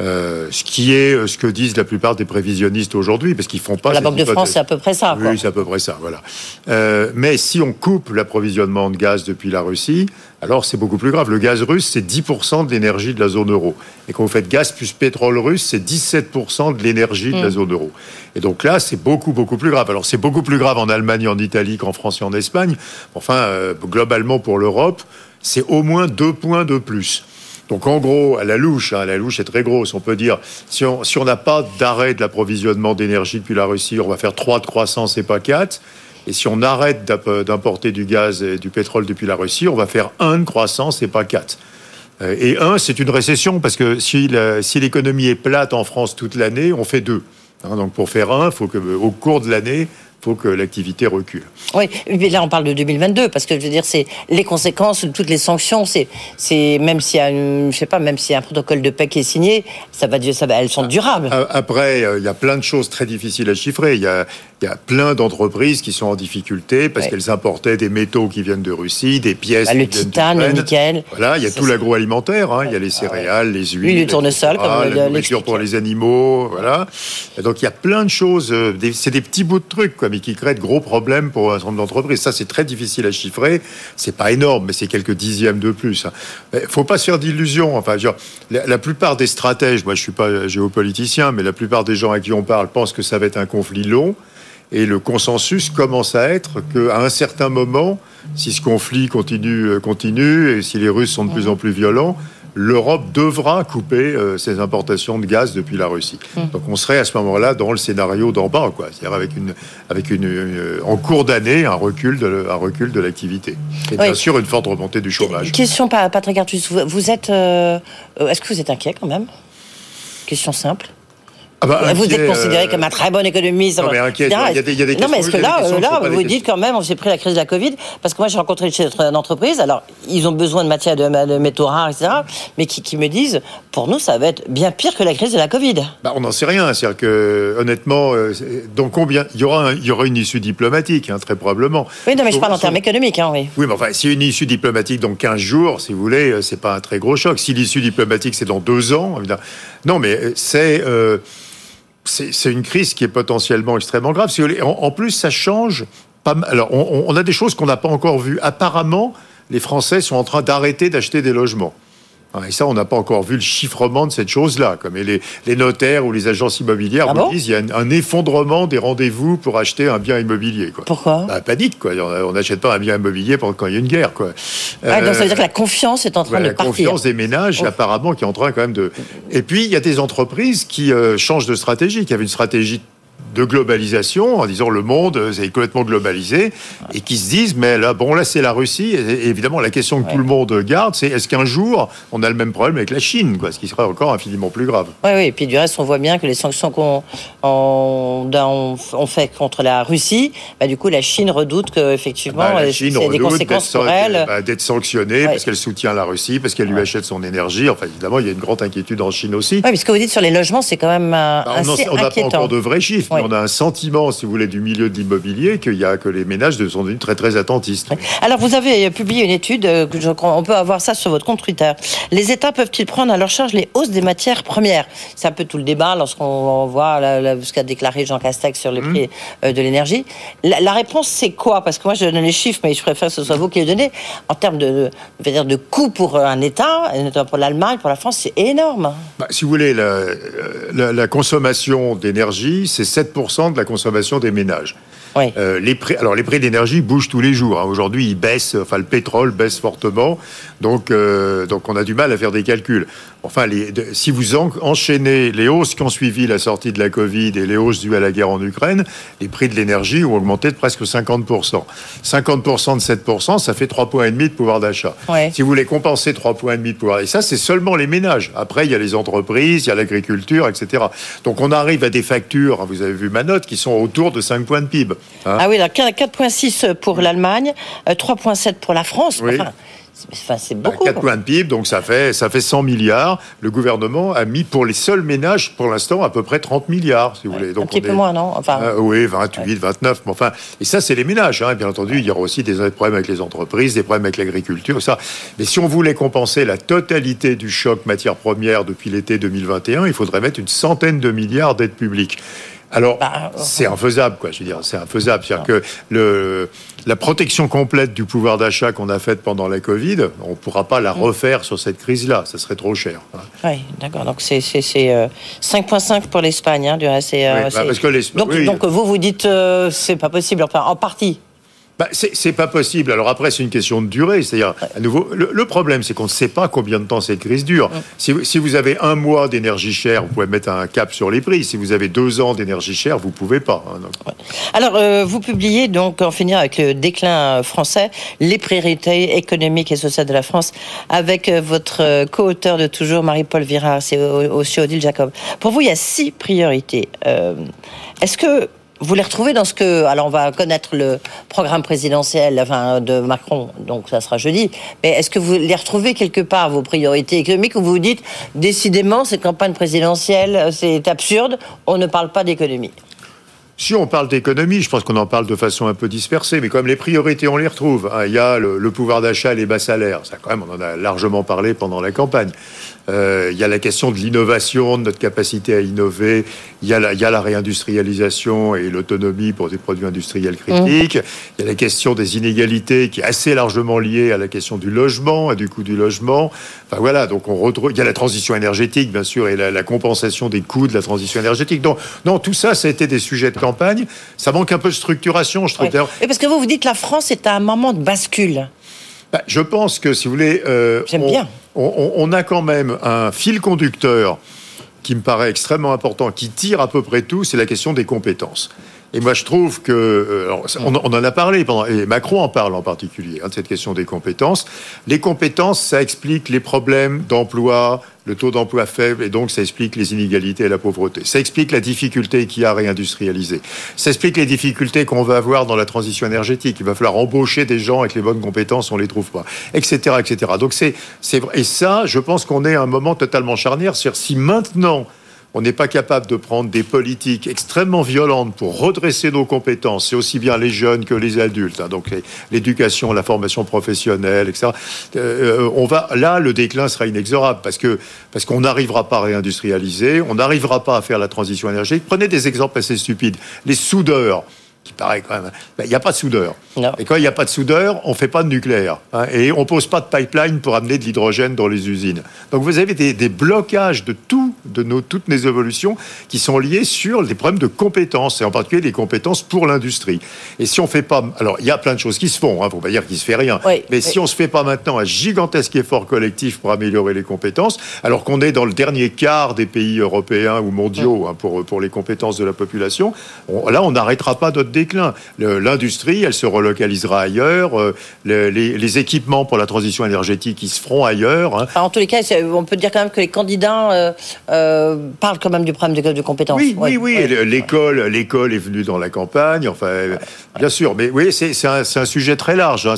Euh, ce qui est euh, ce que disent la plupart des prévisionnistes aujourd'hui, parce qu'ils font pas. La Banque de France, c'est à peu près ça. Oui, c'est à peu près ça, voilà. Euh, mais si on coupe l'approvisionnement de gaz depuis la Russie, alors c'est beaucoup plus grave. Le gaz russe, c'est 10% de l'énergie de la zone euro. Et quand vous faites gaz plus pétrole russe, c'est 17% de l'énergie de la mm. zone euro. Et donc là, c'est beaucoup, beaucoup plus grave. Alors c'est beaucoup plus grave en Allemagne, en Italie qu'en France et en Espagne. Enfin, globalement pour l'Europe, c'est au moins deux points de plus. Donc en gros, à la louche, hein, la louche est très grosse, on peut dire, si on n'a pas d'arrêt de l'approvisionnement d'énergie depuis la Russie, on va faire 3 de croissance et pas 4. Et si on arrête d'importer du gaz et du pétrole depuis la Russie, on va faire 1 de croissance et pas 4. Euh, et 1, c'est une récession, parce que si l'économie est plate en France toute l'année, on fait 2. Hein, donc pour faire 1, il faut qu'au cours de l'année, faut que l'activité recule. Oui, mais là on parle de 2022 parce que je veux dire c'est les conséquences de toutes les sanctions, c'est c'est même s'il y a je sais pas même s'il un protocole de paix qui est signé, ça va ça va elles sont durables. Après euh, il y a plein de choses très difficiles à chiffrer, il y a il y a plein d'entreprises qui sont en difficulté parce qu'elles importaient des métaux qui viennent de Russie, des pièces. Bah, le titane, le nickel. Voilà, il y a tout l'agroalimentaire. Hein. Il y a les céréales, les huiles, le tournesol, comme la nourriture pour les animaux. Voilà. donc il y a plein de choses. Euh, c'est des petits bouts de trucs, quoi, mais qui créent de gros problèmes pour un certain nombre d'entreprises. Ça, c'est très difficile à chiffrer. C'est pas énorme, mais c'est quelques dixièmes de plus. Il faut pas se faire d'illusions. Enfin, la, plupart des stratèges, moi, je suis pas géopoliticien, mais la plupart des gens à qui on parle pensent que ça va être un conflit long. Et le consensus commence à être qu'à un certain moment, si ce conflit continue, euh, continue et si les Russes sont de plus en plus violents, l'Europe devra couper euh, ses importations de gaz depuis la Russie. Hum. Donc on serait à ce moment-là dans le scénario d'en bas, quoi. C'est-à-dire avec une, avec une, euh, en cours d'année, un recul de, un recul de l'activité. Et bien sûr une forte remontée du chômage. Question, Patrick Artus, vous êtes, est-ce que vous êtes inquiet quand même? Question simple. Ah bah, vous êtes considéré comme un très bon économiste. Non, mais inquiet, il y a des, il y a des Non, mais est-ce que là, là vous dites quand même, on s'est pris la crise de la Covid, parce que moi, j'ai rencontré des chefs d'entreprise, alors, ils ont besoin de matières de, métaux rares, etc., mais qui, qui, me disent, pour nous, ça va être bien pire que la crise de la Covid. Bah, on n'en sait rien. C'est-à-dire que, honnêtement, dans combien. Il y aura, il y aura une issue diplomatique, hein, très probablement. Oui, non, mais je parle en termes économiques, hein, oui. Oui, mais enfin, si une issue diplomatique dans 15 jours, si vous voulez, c'est pas un très gros choc. Si l'issue diplomatique, c'est dans deux ans, évidemment. Non, mais c'est. Euh, c'est une crise qui est potentiellement extrêmement grave. En, plus, ça change. Pas mal. Alors, on a des choses qu'on n'a pas encore vues. Apparemment, les Français sont en train d'arrêter d'acheter des logements. Et ça, on n'a pas encore vu le chiffrement de cette chose-là. Comme les, les, notaires ou les agences immobilières ah disent, il y a un, effondrement des rendez-vous pour acheter un bien immobilier. Quoi. Pourquoi bah, Panique, quoi. On n'achète pas un bien immobilier quand il y a une guerre, quoi. Ah, donc ça veut dire que la confiance est en train de partir. La confiance des ménages, oh. apparemment, qui est en train quand même de. Et puis, il y a des entreprises qui euh, changent de stratégie, qui avaient une stratégie de globalisation, en disant le monde est complètement globalisé, et qui se disent, mais là, bon, là, c'est la Russie. Et évidemment, la question que tout le monde garde, c'est est-ce qu'un jour, on a le même problème avec la Chine, quoi, ce qui serait encore infiniment plus grave. Oui, oui, et puis du reste, on voit bien que les sanctions qu'on on, fait contre la Russie, bah, du coup, la Chine redoute qu'effectivement, bah, c'est des conséquences pour elle. Bah, d'être sanctionnée parce qu'elle soutient la Russie, parce qu'elle lui achète son énergie. Enfin, évidemment, il y a une grande inquiétude en Chine aussi. Oui, mais ce que vous dites sur les logements, c'est quand même euh, assez on n'a pas encore de vrais chiffres on a un sentiment, si vous voulez, du milieu de l'immobilier qu'il y a que les ménages sont devenus très très attentistes. Alors vous avez publié une étude, euh, que je crois, on peut avoir ça sur votre compte Twitter. Les États peuvent-ils prendre à leur charge les hausses des matières premières? C'est un peu tout le débat lorsqu'on voit ce qu'a déclaré Jean Castex sur les mmh. prix euh, de l'énergie. La, réponse c'est quoi? Parce que moi je donne les chiffres, mais je préfère que ce soit vous qui les donnez. En termes de, de, dire, de coût pour un État, notamment pour l'Allemagne, pour la France, c'est énorme. Bah, si vous voulez, la, la, la consommation d'énergie, c'est 7 de la consommation des ménages. Euh, les prix, alors les prix d'énergie bougent tous les jours. Hein. Aujourd'hui, ils baissent. Enfin, le pétrole baisse fortement, donc euh, donc on a du mal à faire des calculs. Enfin, si vous enchaînez les hausses qui ont suivi la sortie de la Covid et les hausses dues à la guerre en Ukraine, les prix de l'énergie ont augmenté de presque 50%. 50% de 7%, ça fait 3,5 points et demi de pouvoir d'achat. Si vous voulez compenser 3,5 points et demi de pouvoir et ça, c'est seulement les ménages. Après, il y a les entreprises, il y a l'agriculture, etc. Donc, on arrive à des factures, hein, vous avez vu ma note, qui sont autour de 5 points de PIB. Hein. ah oui, 4,6 pour l'Allemagne, 3,7 euh, pour la France. C'est beaucoup. 4 points de PIB, donc ça fait, ça fait 100 milliards. Le gouvernement a mis pour les seuls ménages, pour l'instant, à peu près 30 milliards, si vous voulez. Donc un petit peu moins, non? Enfin... Euh, oui, 28, 29. Mais enfin, et ça, c'est les ménages. Hein. Bien entendu, il y aura aussi des problèmes avec les entreprises, des problèmes avec l'agriculture, ça. Mais si on voulait compenser la totalité du choc matière première depuis l'été 2021, il faudrait mettre une centaine de milliards d'aides publiques. Alors, bah, c'est infaisable, quoi. Je veux dire, c'est infaisable. C'est-à-dire que le, la protection complète du pouvoir d'achat qu'on a faite pendant la Covid, on ne pourra pas la mm. refaire sur cette crise-là. Ça serait trop cher. Hein. Oui, d'accord. Donc, c'est 5,5 euh, pour l'Espagne, hein, du reste. Euh, bah, donc, donc, vous, vous dites, euh, c'est pas possible, enfin, en partie bah, c'est pas possible. Alors après, c'est une question de durée. C'est-à-dire, à nouveau, le, problème, c'est qu'on ne sait pas combien de temps cette crise dure. Si, vous avez un mois d'énergie chère, vous pouvez mettre un cap sur les prix. Si vous avez deux ans d'énergie chère, vous pouvez pas. Hein, Alors, euh, vous publiez donc, en finir avec le déclin français, les priorités économiques et sociales de la France, avec euh, votre euh, co-auteur de toujours, Marie-Paul Virard, c'est aussi Odile Jacob. Pour vous, il y a six priorités. Est-ce que vous les retrouvez dans ce que. Alors, on va connaître le programme présidentiel de Macron, donc ça sera jeudi. Mais est-ce que vous les retrouvez quelque part, vos priorités économiques, où vous vous dites, décidément, cette campagne présidentielle, c'est absurde, on ne parle pas d'économie? Si on parle d'économie, je pense qu'on en parle de façon un peu dispersée, mais comme les priorités, on les retrouve. Hein. Il y a le, pouvoir d'achat et les bas salaires. Ça, quand même, on en a largement parlé pendant la campagne. Euh, il y a la question de l'innovation, de notre capacité à innover. Il y a la, il y a la réindustrialisation et l'autonomie pour des produits industriels critiques. Il y a la question des inégalités qui est assez largement liée à la question du logement et du coût du logement. Enfin voilà, donc on retrouve. Il y a la transition énergétique, bien sûr, et la, compensation des coûts de la transition énergétique. Donc, non, tout ça, ça a été des sujets de campagne. Ça manque un peu de structuration, je trouve. Et parce que vous, vous dites que la France est à un moment de bascule. Bah, je pense que, si vous voulez... Euh, bien on, a quand même un fil conducteur qui me paraît extrêmement important, qui tire à peu près tout, c'est la question des compétences. Et moi, je trouve que euh, on, en a parlé pendant et Macron en parle en particulier hein, de cette question des compétences. Les compétences, ça explique les problèmes d'emploi, le taux d'emploi faible, et donc ça explique les inégalités et la pauvreté. Ça explique la difficulté qu'il y a à réindustrialiser. Ça explique les difficultés qu'on va avoir dans la transition énergétique. Il va falloir embaucher des gens avec les bonnes compétences, on les trouve pas, etc., etc. Donc c'est c'est vrai. Et ça, je pense qu'on est à un moment totalement charnière. C'est-à-dire si maintenant on n'est pas capable de prendre des politiques extrêmement violentes pour redresser nos compétences, c'est aussi bien les jeunes que les adultes, hein, donc l'éducation, la formation professionnelle, etc. Euh, on va, là, le déclin sera inexorable parce que parce qu'on n'arrivera pas à réindustrialiser, on n'arrivera pas à faire la transition énergétique. Prenez des exemples assez stupides. Les soudeurs qui paraît quand même. Ben, il n'y a pas de soudeur. Et quand il n'y a pas de soudeur, on ne fait pas de nucléaire. Hein, et on ne pose pas de pipeline pour amener de l'hydrogène dans les usines. Donc vous avez des, blocages de tout, de nos, toutes nos évolutions qui sont liés sur des problèmes de compétences, et en particulier des compétences pour l'industrie. Et si on ne fait pas. Alors, il y a plein de choses qui se font, il hein, ne faut pas dire qu'il ne se fait rien. mais si on ne se fait pas maintenant un gigantesque effort collectif pour améliorer les compétences, alors qu'on est dans le dernier quart des pays européens ou mondiaux hein, pour, pour les compétences de la population, là, on n'arrêtera pas notre déclin. L'industrie, elle se relocalisera ailleurs. Euh, les, équipements pour la transition énergétique, ils se feront ailleurs. Hein. en tous les cas, on peut dire quand même que les candidats euh, euh, parlent quand même du problème de, de compétences. Oui, oui, oui. L'école, l'école est venue dans la campagne. Enfin, bien sûr. Mais oui, c'est un, un, sujet très large. Hein,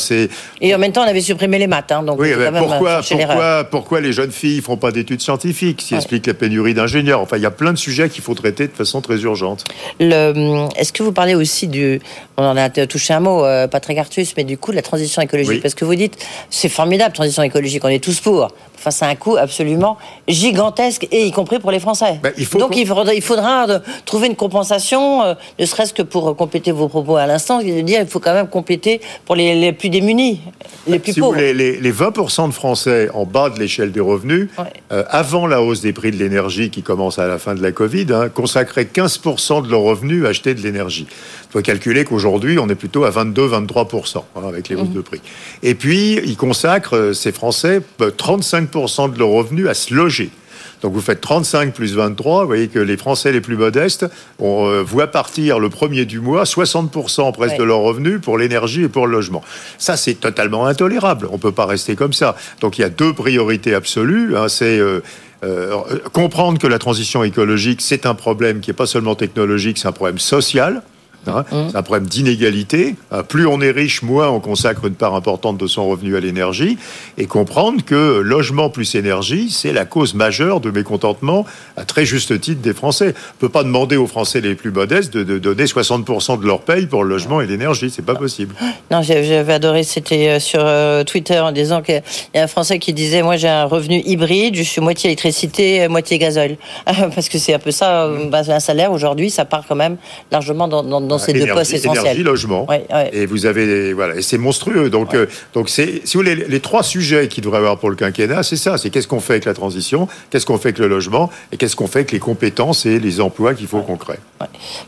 Et en même temps, on avait supprimé les maths. Hein, donc oui, pourquoi, pourquoi, pourquoi les jeunes filles ne font pas d'études scientifiques qui explique la pénurie d'ingénieurs? Enfin, il y a plein de sujets qu'il faut traiter de façon très urgente. Est-ce que vous parlez aussi du, on en a touché un mot, euh, Patrick Artus, mais du coup de la transition écologique, parce que vous dites, c'est formidable, transition écologique, on est tous pour. Enfin, c'est un coût absolument gigantesque, et y compris pour les Français. Ben, Donc il faudra, il faudra trouver une compensation, euh, ne serait-ce que pour compléter vos propos à l'instant, de dire il faut quand même compléter pour les, plus démunis, les plus pauvres. les, les, 20% de Français en bas de l'échelle des revenus, euh, avant la hausse des prix de l'énergie qui commence à la fin de la Covid, hein, consacraient 15% de leurs revenus à acheter de l'énergie. Il faut calculer qu'aujourd'hui, on est plutôt à 22-23% hein, avec les hausses mmh. de prix. Et puis, ils consacrent, euh, ces Français, 35% de leurs revenus à se loger. Donc vous faites 35 plus 23, vous voyez que les Français les plus modestes on euh, voit partir le premier du mois 60% presque de leurs revenus pour l'énergie et pour le logement. Ça, c'est totalement intolérable. On ne peut pas rester comme ça. Donc il y a deux priorités absolues. Hein. c'est euh, comprendre que la transition écologique, c'est un problème qui n'est pas seulement technologique, c'est un problème social. Hein. Mmh. C'est un problème d'inégalité. Euh, plus on est riche, moins on consacre une part importante de son revenu à l'énergie. Et comprendre que logement plus énergie, c'est la cause majeure de mécontentement, à très juste titre, des Français. On peut pas demander aux Français les plus modestes de, donner 60% de leur paye pour le logement et l'énergie. C'est pas possible. Non, j'avais adoré. C'était euh, sur euh, Twitter en disant qu'il y a un Français qui disait Moi, j'ai un revenu hybride, je suis moitié électricité, moitié gazole. Parce que c'est un peu ça, mmh. un salaire aujourd'hui, ça part quand même largement dans, dans dans ces deux postes essentiels. Énergie, logement. Et vous avez voilà, et c'est monstrueux. Donc euh, donc c'est si vous voulez les, trois sujets qu'il devrait avoir pour le quinquennat, c'est ça, c'est qu'est-ce qu'on fait avec la transition, qu'est-ce qu'on fait avec le logement et qu'est-ce qu'on fait avec les compétences et les emplois qu'il faut qu'on crée.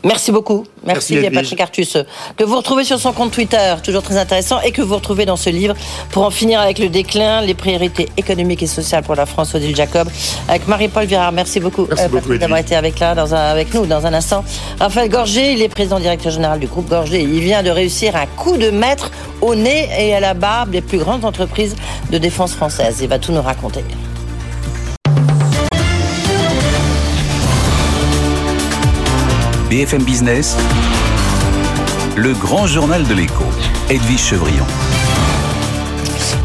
Merci beaucoup. Merci, Merci Patrick Artus que vous retrouvez sur son compte Twitter, toujours très intéressant et que vous retrouvez dans ce livre pour en finir avec le déclin, les priorités économiques et sociales pour la France Odile Jacob avec Marie-Paul Virard. Merci beaucoup, euh, d'avoir été avec là dans un, avec nous dans un instant. Raphaël Gorgé, il est président directeur directeur général du groupe Gorgé. Il vient de réussir un coup de maître au nez et à la barbe des plus grandes entreprises de défense françaises. Il va tout nous raconter. BFM Business, le grand journal de l'écho, Edwige Chevrillon.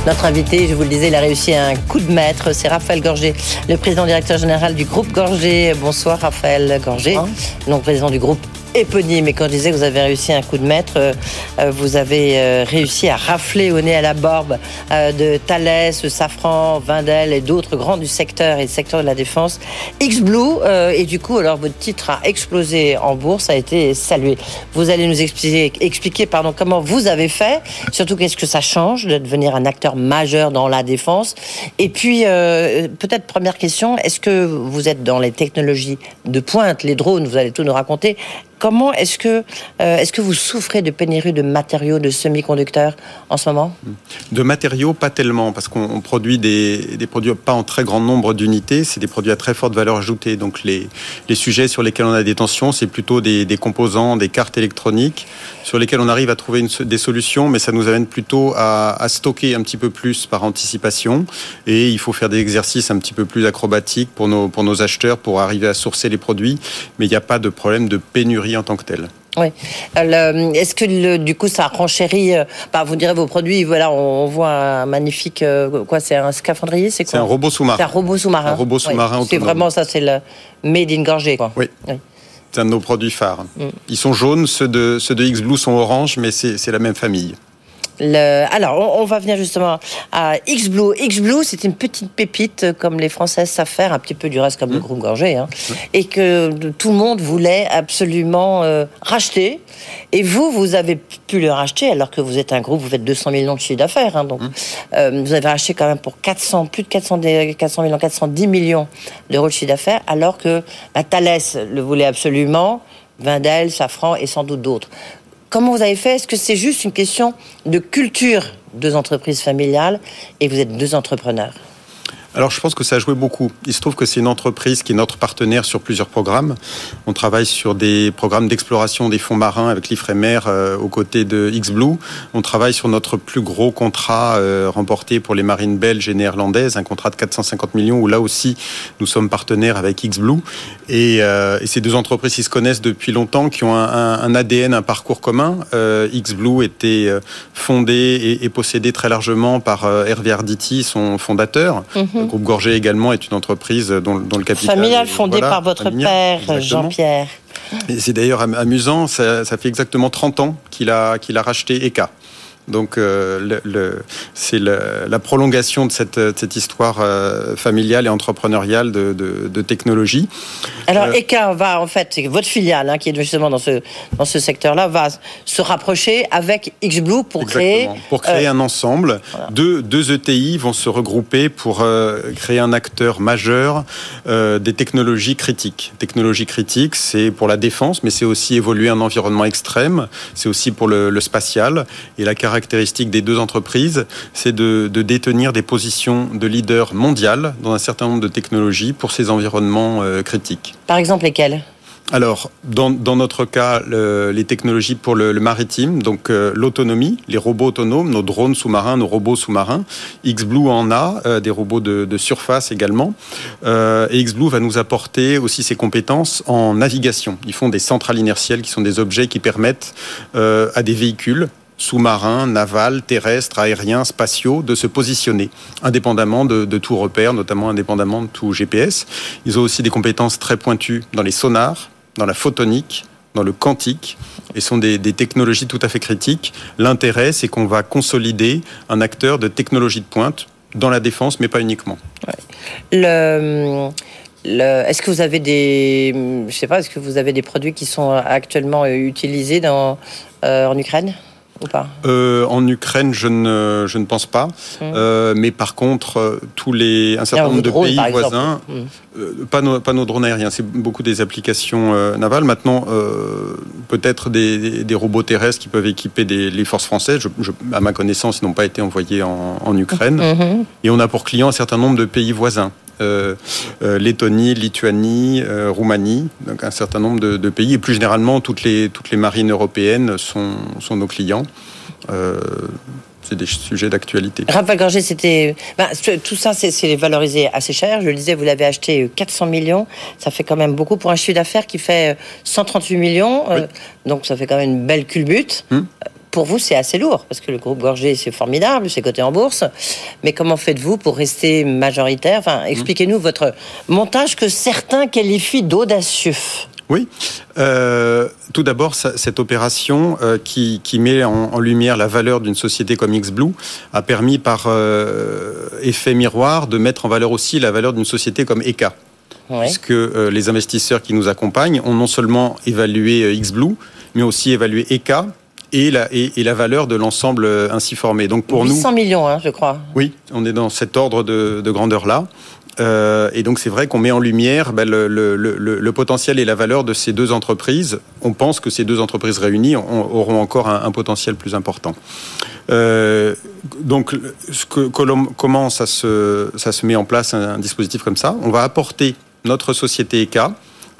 Notre invité, je vous le disais, il a réussi un coup de maître. C'est Raphaël Gorgé, le président directeur général du groupe Gorgé. Bonsoir Raphaël Gorgé, non président du groupe éponyme. Et quand je disais que vous avez réussi un coup de maître, euh, euh, vous avez euh, réussi à rafler au nez à la barbe de Thales, Safran, Vindel et d'autres grands du secteur et du secteur de la défense. X-Blue, et du coup, alors votre titre a explosé en bourse, a été salué. Vous allez nous expliquer, expliquer pardon, comment vous avez fait, surtout qu'est-ce que ça change de devenir un acteur majeur dans la défense? Et puis, peut-être première question, est-ce que vous êtes dans les technologies de pointe, les drones, vous allez tout nous raconter comment est-ce que, euh, est-ce que vous souffrez de pénurie de matériaux, de semi-conducteurs en ce moment? De matériaux, pas tellement, parce qu'on produit des, des, produits pas en très grand nombre d'unités, c'est des produits à très forte valeur ajoutée. Donc les, les sujets sur lesquels on a des tensions, c'est plutôt des, des, composants, des cartes électroniques, sur lesquels on arrive à trouver des solutions, mais ça nous amène plutôt à, à stocker un petit peu plus par anticipation. Et il faut faire des exercices un petit peu plus acrobatiques pour nos, pour nos acheteurs pour arriver à sourcer les produits. Mais il n'y a pas de problème de pénurie en tant que tel. Oui. Euh, est-ce que le, du coup ça renchérit euh, bah, Vous direz vos produits. Voilà, on, voit un magnifique. Euh, quoi C'est un scaphandrier C'est quoi? C'est un robot sous-marin. C'est un robot sous-marin. Un robot sous-marin. C'est vraiment ça. C'est le made in Gorgé. Quoi. Oui. C'est un de nos produits phares. Mm. Ils sont jaunes, ceux de, ceux de X-Blue sont orange, mais c'est la même famille. Le... Alors, on, va venir justement à X-Blue. X-Blue, c'est une petite pépite, comme les Françaises savent faire, un petit peu du reste comme le mmh. groupe Gorgé, hein, et que tout le monde voulait absolument euh, racheter. Et vous, vous avez pu le racheter, alors que vous êtes un groupe, vous faites 200 millions de chiffre d'affaires, hein, donc mmh. euh, vous avez racheté quand même pour 400, plus de 400, 400 millions, 410 millions d'euros de chiffre d'affaires, alors que bah, Thales le voulait absolument, Vindel, Safran et sans doute d'autres. Comment vous avez fait? Est-ce que c'est juste une question de culture deux entreprises familiales et vous êtes deux entrepreneurs? Alors je pense que ça a joué beaucoup. Il se trouve que c'est une entreprise qui est notre partenaire sur plusieurs programmes. On travaille sur des programmes d'exploration des fonds marins avec l'IFREMER euh, aux côtés de X-Blue. On travaille sur notre plus gros contrat euh, remporté pour les marines belges et néerlandaises, un contrat de 450 millions où là aussi nous sommes partenaires avec X-Blue. Et, euh, et, ces deux entreprises qui se connaissent depuis longtemps, qui ont un, ADN, un parcours commun. Euh, X-Blue était fondé et, et, possédé très largement par Hervé Arditi, son fondateur. Mhm. Le groupe Gorgé également est une entreprise dont, le capital... Familial fondé par votre père, Jean-Pierre. C'est d'ailleurs amusant, ça, ça, fait exactement 30 ans qu'il a, qu'il a racheté ECA. Donc euh, le, c'est la prolongation de cette, cette histoire euh, familiale et entrepreneuriale de, de, de technologie. Alors euh, ECA va en fait, c'est votre filiale hein, qui est justement dans ce, dans ce secteur-là, va se rapprocher avec XBlue pour créer... Pour créer un ensemble. Deux, deux ETI vont se regrouper pour créer un acteur majeur des technologies critiques. Technologies critiques, c'est pour la défense, mais c'est aussi évoluer un environnement extrême, c'est aussi pour le, le spatial. Et la caractéristique des deux entreprises, c'est de, détenir des positions de leader mondial dans un certain nombre de technologies pour ces environnements euh, critiques. Par exemple, lesquelles alors, dans, notre cas, les technologies pour le, maritime, donc euh, l'autonomie, les robots autonomes, nos drones sous-marins, nos robots sous-marins. XBlue en a, euh, des robots de, surface également. Euh, et XBlue va nous apporter aussi ses compétences en navigation. Ils font des centrales inertielles qui sont des objets qui permettent à des véhicules sous-marins, navals, terrestres, aériens, spatiaux, de se positionner, indépendamment de, tout repère, notamment indépendamment de tout GPS. Ils ont aussi des compétences très pointues dans les sonars, dans la photonique, dans le quantique, et sont des, technologies tout à fait critiques. L'intérêt, c'est qu'on va consolider un acteur de technologie de pointe dans la défense, mais pas uniquement. Est-ce que vous avez des, je sais pas, est-ce que vous avez des produits qui sont actuellement utilisés dans, euh, en Ukraine? Euh, en Ukraine, je ne, je ne pense pas. Hum. Euh, mais par contre, euh, tous les, un certain nombre de pays voisins, hum. pas, nos, pas nos drones aériens, c'est beaucoup des applications navales. Maintenant, peut-être des, des, robots terrestres qui peuvent équiper des, les forces françaises. Je, à ma connaissance, ils n'ont pas été envoyés en, en Ukraine. Hum, Et on a pour clients un certain nombre de pays voisins. Euh, euh, Lettonie, Lituanie, euh, Roumanie, donc un certain nombre de, pays. Et plus généralement, toutes les, toutes les marines européennes sont, sont nos clients. c'est des sujets d'actualité. Raphaël Gorgé, c'était. Ben, tout ça, c'est valorisé assez cher. Je le disais, vous l'avez acheté 400 millions. Ça fait quand même beaucoup pour un chiffre d'affaires qui fait 138 millions. donc, ça fait quand même une belle culbute. Hum pour vous, c'est assez lourd, parce que le groupe Gorgé, c'est formidable, c'est coté en bourse. Mais comment faites-vous pour rester majoritaire? Enfin, expliquez-nous votre montage que certains qualifient d'audacieux. Oui. Euh, tout d'abord, cette opération euh, qui, met en, lumière la valeur d'une société comme XBlue a permis par euh, effet miroir de mettre en valeur aussi la valeur d'une société comme ECA. Puisque les investisseurs qui nous accompagnent ont non seulement évalué XBlue, mais aussi évalué ECA et la, et, la valeur de l'ensemble euh, ainsi formé. Donc pour 800 millions, hein, je crois. Oui, on est dans cet ordre de, grandeur-là. Euh, et donc c'est vrai qu'on met en lumière ben, le, le, le, le, potentiel et la valeur de ces deux entreprises. On pense que ces deux entreprises réunies auront encore un, un potentiel plus important. Euh, donc ce que, comment ça se, ça se met en place un, un dispositif comme ça? On va apporter notre société ECA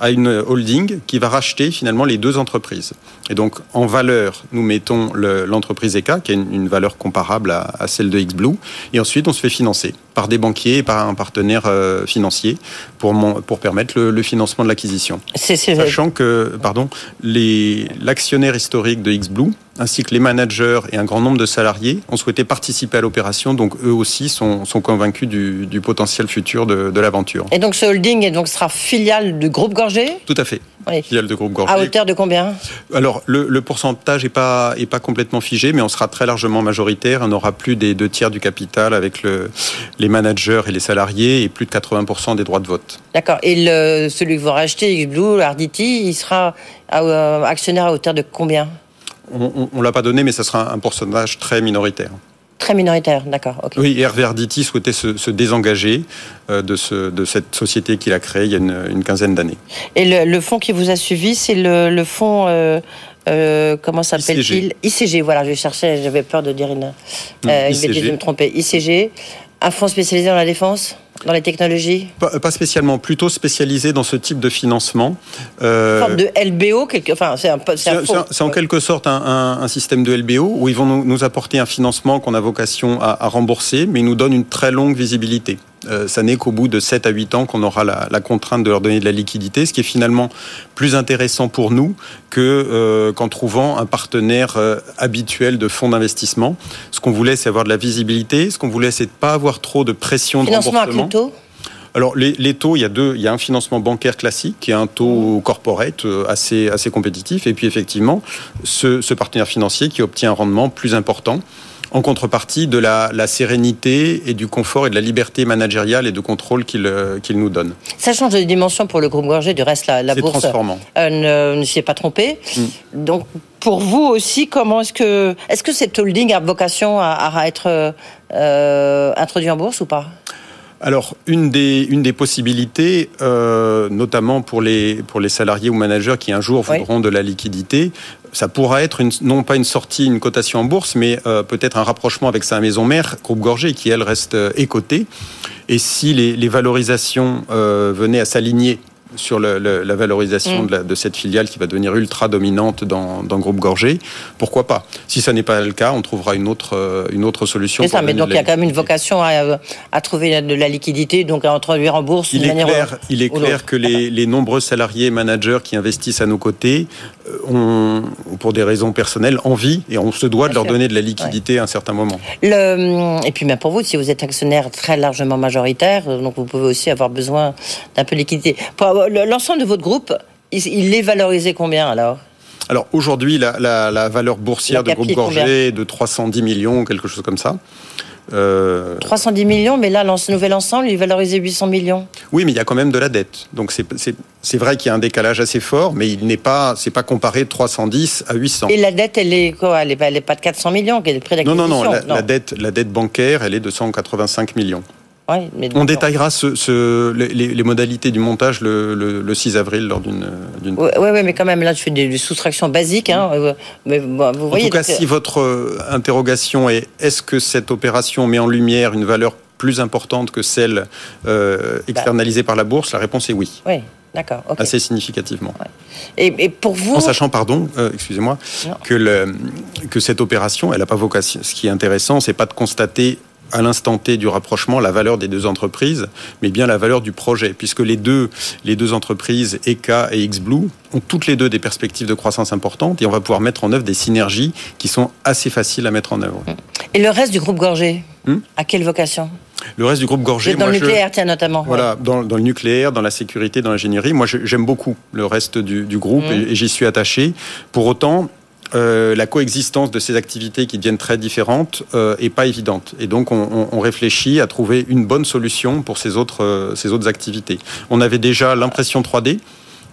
à une holding qui va racheter finalement les deux entreprises. Et donc, en valeur, nous mettons l'entreprise ECA, qui a une, valeur comparable à, celle de XBlue, et ensuite on se fait financer par des banquiers et par un partenaire euh, financier pour, pour permettre le, financement de l'acquisition. Sachant que, pardon, l'actionnaire historique de XBlue ainsi que les managers et un grand nombre de salariés ont souhaité participer à l'opération, donc eux aussi sont, sont convaincus du, du, potentiel futur de, de l'aventure. Et donc ce holding donc, sera filiale du groupe Gorgé? Tout à fait. Filiale de groupe Gorgé. À hauteur de combien? Alors le, le pourcentage n'est pas, est pas complètement figé, mais on sera très largement majoritaire. On n'aura plus des deux tiers du capital avec le, les managers et les salariés et plus de 80% des droits de vote. D'accord. Et le, celui que vous rachetez, XBlue, Arditi, il sera euh, actionnaire à hauteur de combien? On ne l'a pas donné, mais ça sera un pourcentage très minoritaire. Très minoritaire, d'accord. Oui, Hervé Arditi souhaitait se, désengager euh, de, ce, de, cette société qu'il a créée il y a une, quinzaine d'années. Et le, fonds qui vous a suivi, c'est le, fonds... Euh, euh, comment s'appelle-t-il ICG. voilà, je cherchais, j'avais peur de dire une, euh, de me tromper. ICG, un fonds spécialisé dans la défense? Dans les technologies pas, spécialement, plutôt spécialisé dans ce type de financement. Euh, Une sorte de LBO, quelque... enfin, c'est un, C'est en quelque sorte un, un, système de LBO où ils vont nous, nous apporter un financement qu'on a vocation à, à, rembourser, mais ils nous donnent une très longue visibilité. Euh, ça n'est qu'au bout de 7 à 8 ans qu'on aura la, la, contrainte de leur donner de la liquidité, ce qui est finalement plus intéressant pour nous que euh, qu'en trouvant un partenaire euh, habituel de fonds d'investissement. Ce qu'on voulait, c'est avoir de la visibilité. Ce qu'on voulait, c'est de pas avoir trop de pression de remboursement. Alors les, les, taux, il y a deux, il y a un financement bancaire classique qui est un taux corporate assez assez compétitif, et puis effectivement ce, ce partenaire financier qui obtient un rendement plus important en contrepartie de la, la, sérénité et du confort et de la liberté managériale et de contrôle qu'il euh, qu'il nous donne. Ça change de dimension pour le groupe Gorgé, du reste la, la bourse euh, ne, s'y est pas trompé. Mm. Donc pour vous aussi, comment est-ce que est-ce que cette holding a vocation à, à être euh, introduit en bourse ou pas? Alors, une des, une des possibilités, euh, notamment pour les, pour les salariés ou managers qui un jour voudront de la liquidité, ça pourra être une, non pas une sortie, une cotation en bourse, mais euh, peut-être un rapprochement avec sa maison mère, Groupe Gorgé, qui elle reste euh, écotée. Et si les, les valorisations euh, venaient à s'aligner sur le, la valorisation mm. de, la, de, cette filiale qui va devenir ultra dominante dans, dans Groupe Gorgé. Pourquoi pas? Si ça n'est pas le cas, on trouvera une autre, une autre solution. C'est ça, mais donc il y a quand même une vocation à, à, trouver de la liquidité, donc à introduire en bourse. Il est clair, il est clair que les, les, nombreux salariés managers qui investissent à nos côtés ont, pour des raisons personnelles, envie et on se doit de leur donner de la liquidité à un certain moment. Le, et puis même pour vous, si vous êtes actionnaire très largement majoritaire, donc vous pouvez aussi avoir besoin d'un peu de liquidité. Pour l'ensemble de votre groupe, il est valorisé combien alors? Alors aujourd'hui, la, valeur boursière de Groupe Gorgé est de 310 millions, quelque chose comme ça. 310 euh, millions, mais là, ce nouvel ensemble, il valorisé 800 millions. Oui, mais il y a quand même de la dette. Donc c'est vrai qu'il y a un décalage assez fort, mais il n'est pas, c'est pas comparé de 310 à 800. Et la dette, elle est quoi? Elle n'est pas de 400 millions, qui est le prix d'acquisition non, non, non, la, dette, la dette bancaire, elle est de 185 millions on détaillera les, modalités du montage le, 6 avril lors d'une. Oui, ouais, mais quand même, là, je fais des, soustractions basiques. Hein, euh, mais, vous voyez, en tout cas, si votre euh, interrogation est est-ce que cette opération met en lumière une valeur plus importante que celle euh, externalisée par la bourse, la réponse est oui. Oui. D'accord. Assez significativement. Et, pour vous. En sachant, pardon, excusez-moi, que, que cette opération, elle n'a pas vocation. Ce qui est intéressant, c'est pas de constater à l'instant T du rapprochement la valeur des deux entreprises, mais bien la valeur du projet, puisque les deux, les deux entreprises, ECA et XBlue, ont toutes les deux des perspectives de croissance importantes et on va pouvoir mettre en œuvre des synergies qui sont assez faciles à mettre en œuvre. Et le reste du groupe Gorgé, hmm à quelle vocation? Le reste du groupe Gorgé. Dans le nucléaire, tiens, notamment. Voilà, dans, le nucléaire, dans la sécurité, dans l'ingénierie. Moi, j'aime beaucoup le reste du, groupe hmm. et j'y suis attaché. Pour autant, euh, la coexistence de ces activités qui deviennent très différentes euh, est pas évidente. Et donc, on, on, réfléchit à trouver une bonne solution pour ces autres, euh, ces autres activités. On avait déjà l'impression 3D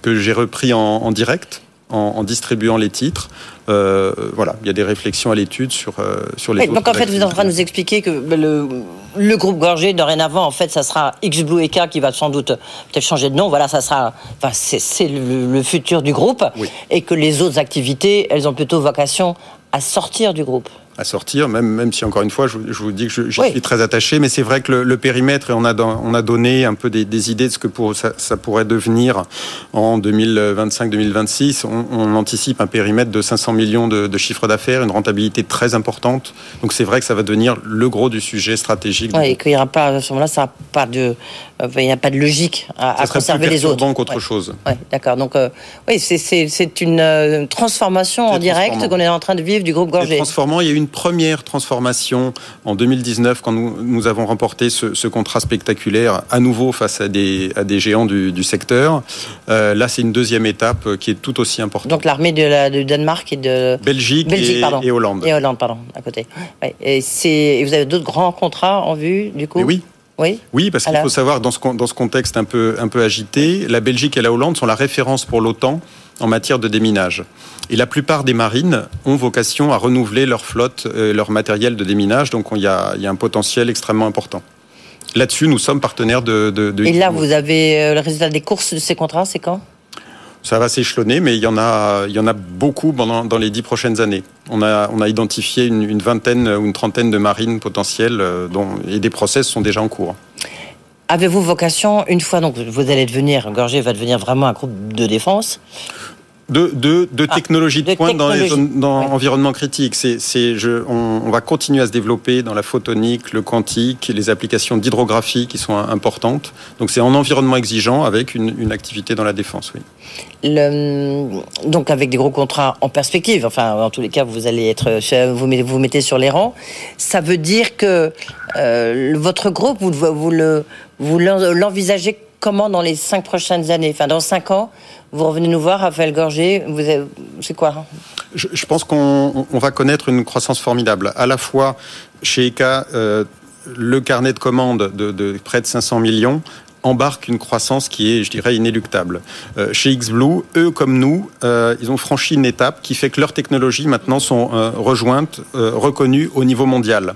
que j'ai repris en, en direct en, distribuant les titres. Euh, voilà, il y a des réflexions à l'étude sur, euh, sur les. donc en fait, vous êtes en train de nous expliquer que le, le groupe Gorgé, dorénavant, en fait, ça sera X-Blue qui va sans doute peut-être changer de nom. Voilà, ça sera. Enfin, c'est le, futur du groupe. Et que les autres activités, elles ont plutôt vocation à sortir du groupe à sortir, même, même si encore une fois, je, vous dis que je, suis très attaché, mais c'est vrai que le, périmètre, et on a, on a donné un peu des, idées de ce que pour, ça, pourrait devenir en 2025-2026. On, anticipe un périmètre de 500 millions de, de chiffre d'affaires, une rentabilité très importante. Donc c'est vrai que ça va devenir le gros du sujet stratégique. et qu'il n'y aura pas, à ce moment-là, ça pas de, il n'y a pas de logique à, conserver les autres. qu'autre chose. Ouais, d'accord. Donc euh, oui, c'est une euh, transformation en direct qu'on est en train de vivre du groupe Gorgé. Transformant, il y a eu une première transformation en 2019 quand nous, nous avons remporté ce, contrat spectaculaire à nouveau face à des, à des géants du, secteur. là, c'est une deuxième étape qui est tout aussi importante. Donc l'armée de, Danemark et de Belgique, et, Hollande. Et Hollande, pardon, à côté. Et, et vous avez d'autres grands contrats en vue, du coup? Oui. Oui, oui parce qu'il faut savoir, dans ce, dans ce contexte un peu, un peu agité, la Belgique et la Hollande sont la référence pour l'OTAN en matière de déminage. Et la plupart des marines ont vocation à renouveler leur flotte, euh, leur matériel de déminage, donc il y a, il y a un potentiel extrêmement important. Là-dessus, nous sommes partenaires de... de, Et là, vous avez euh, le résultat des courses de ces contrats, c'est quand? Ça va s'échelonner, mais il y en a, il y en a beaucoup dans les dix prochaines années. On a, on a identifié une, vingtaine ou une trentaine de marines potentielles euh, dont, et des process sont déjà en cours. Avez-vous vocation, une fois donc vous allez devenir, Gorgé va devenir vraiment un groupe de défense de, de, de ah, technologie de, pointe dans les zones, dans environnement critique. C'est, c'est, je, on, on, va continuer à se développer dans la photonique, le quantique, les applications d'hydrographie qui sont importantes. Donc c'est en environnement exigeant avec une, une activité dans la défense, oui. Le, donc avec des gros contrats en perspective. Enfin, en tous les cas, vous allez être, vous vous mettez sur les rangs. Ça veut dire que euh, votre groupe, vous, vous le, vous l'envisagez comment dans les cinq prochaines années Enfin, dans cinq ans, vous revenez nous voir, Raphaël Gorgé. Vous c'est quoi je, pense qu'on va connaître une croissance formidable. À la fois chez ECA, euh, le carnet de commandes de, près de 500 millions embarque une croissance qui est, je dirais, inéluctable. Euh, chez XBlue, eux comme nous, euh, ils ont franchi une étape qui fait que leurs technologies maintenant sont rejointes, reconnues au niveau mondial.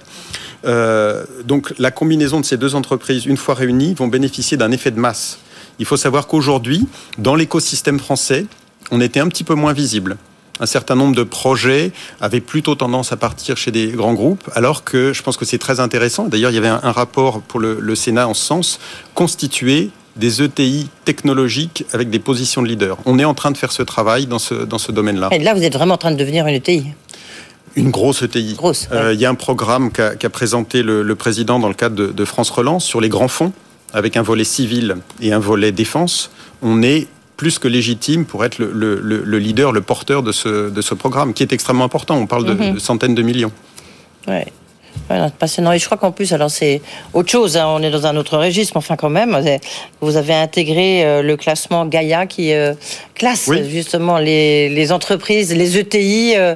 Euh, donc la combinaison de ces deux entreprises, une fois réunies, vont bénéficier d'un effet de masse. Il faut savoir qu'aujourd'hui, dans l'écosystème français, on était un petit peu moins visible. Un certain nombre de projets avaient plutôt tendance à partir chez des grands groupes, alors que je pense que c'est très intéressant. D'ailleurs, il y avait un, rapport pour le, Sénat en ce sens, constitué des ETI technologiques avec des positions de leader. On est en train de faire ce travail dans ce, dans ce domaine-là. Et là, vous êtes vraiment en train de devenir une ETI une grosse ETI. Euh, il y a un programme qu'a présenté le, président dans le cadre de, France Relance sur les grands fonds, avec un volet civil et un volet défense. On est plus que légitime pour être le, leader, le porteur de ce, de ce programme, qui est extrêmement important. On parle de, mhm. de centaines de millions. Ouais. Voilà, passionnant. Et je crois qu'en plus, alors c'est autre chose, hein, on est dans un autre registre, enfin quand même, vous avez intégré euh, le classement Gaia qui euh, classe justement les, entreprises, les ETI euh,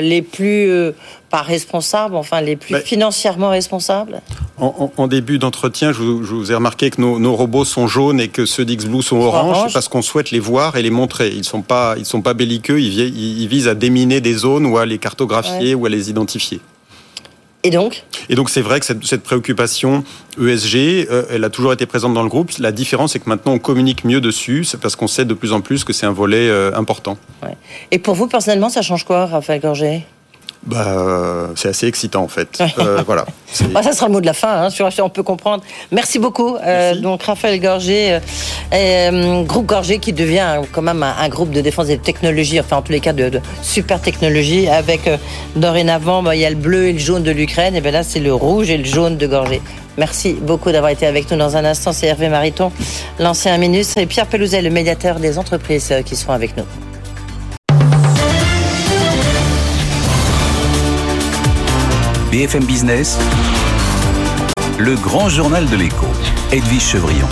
les plus pas responsables, enfin les plus financièrement responsables en, début d'entretien, je, vous ai remarqué que nos, robots sont jaunes et que ceux d'Xblue sont oranges, parce qu'on souhaite les voir et les montrer. Ils ne sont, pas, ils sont pas belliqueux, ils, visent à déminer des zones ou à les cartographier ou à les identifier. Et donc Et donc c'est vrai que cette, préoccupation ESG, euh, elle a toujours été présente dans le groupe. La différence, c'est que maintenant on communique mieux dessus, c'est parce qu'on sait de plus en plus que c'est un volet euh, important. Et pour vous personnellement, ça change quoi, Raphaël Gorgé? Bah, c'est assez excitant en fait. Euh, voilà. Bah, ça sera le mot de la fin, hein, sur, on peut comprendre. Merci beaucoup. Euh, donc Raphaël Gorgé, euh, groupe Gorgé qui devient quand même un, groupe de défense et de technologie, enfin en tous les cas de, super technologie, avec dorénavant bah, il y a le bleu et le jaune de l'Ukraine, et bien là c'est le rouge et le jaune de Gorgé. Merci beaucoup d'avoir été avec nous dans un instant. C'est Hervé Mariton, l'ancien ministre, et Pierre Pelouzet, le médiateur des entreprises qui seront avec nous. BFM Business, le grand journal de l'écho, Edwige Chevrillon.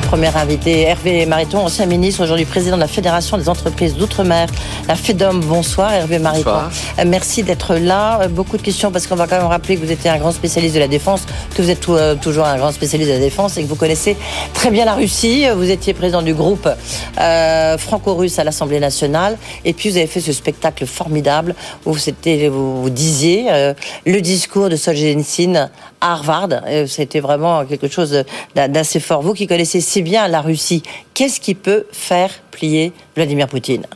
Premier invité, Hervé Mariton, ancien ministre, aujourd'hui président de la Fédération des entreprises d'outre-mer, la FEDOM. Bonsoir Hervé Mariton. Euh, merci d'être là. Euh, beaucoup de questions parce qu'on va quand même rappeler que vous étiez un grand spécialiste de la défense, que vous êtes euh, toujours un grand spécialiste de la défense et que vous connaissez très bien la Russie. Vous étiez président du groupe franco-russe à l'Assemblée nationale et puis vous avez fait ce spectacle formidable où vous, vous disiez le discours de Solzhenitsyn à Harvard. C'était vraiment quelque chose d'assez fort. Vous qui connaissez si bien la Russie, qu'est-ce qui peut faire plier Vladimir Poutine?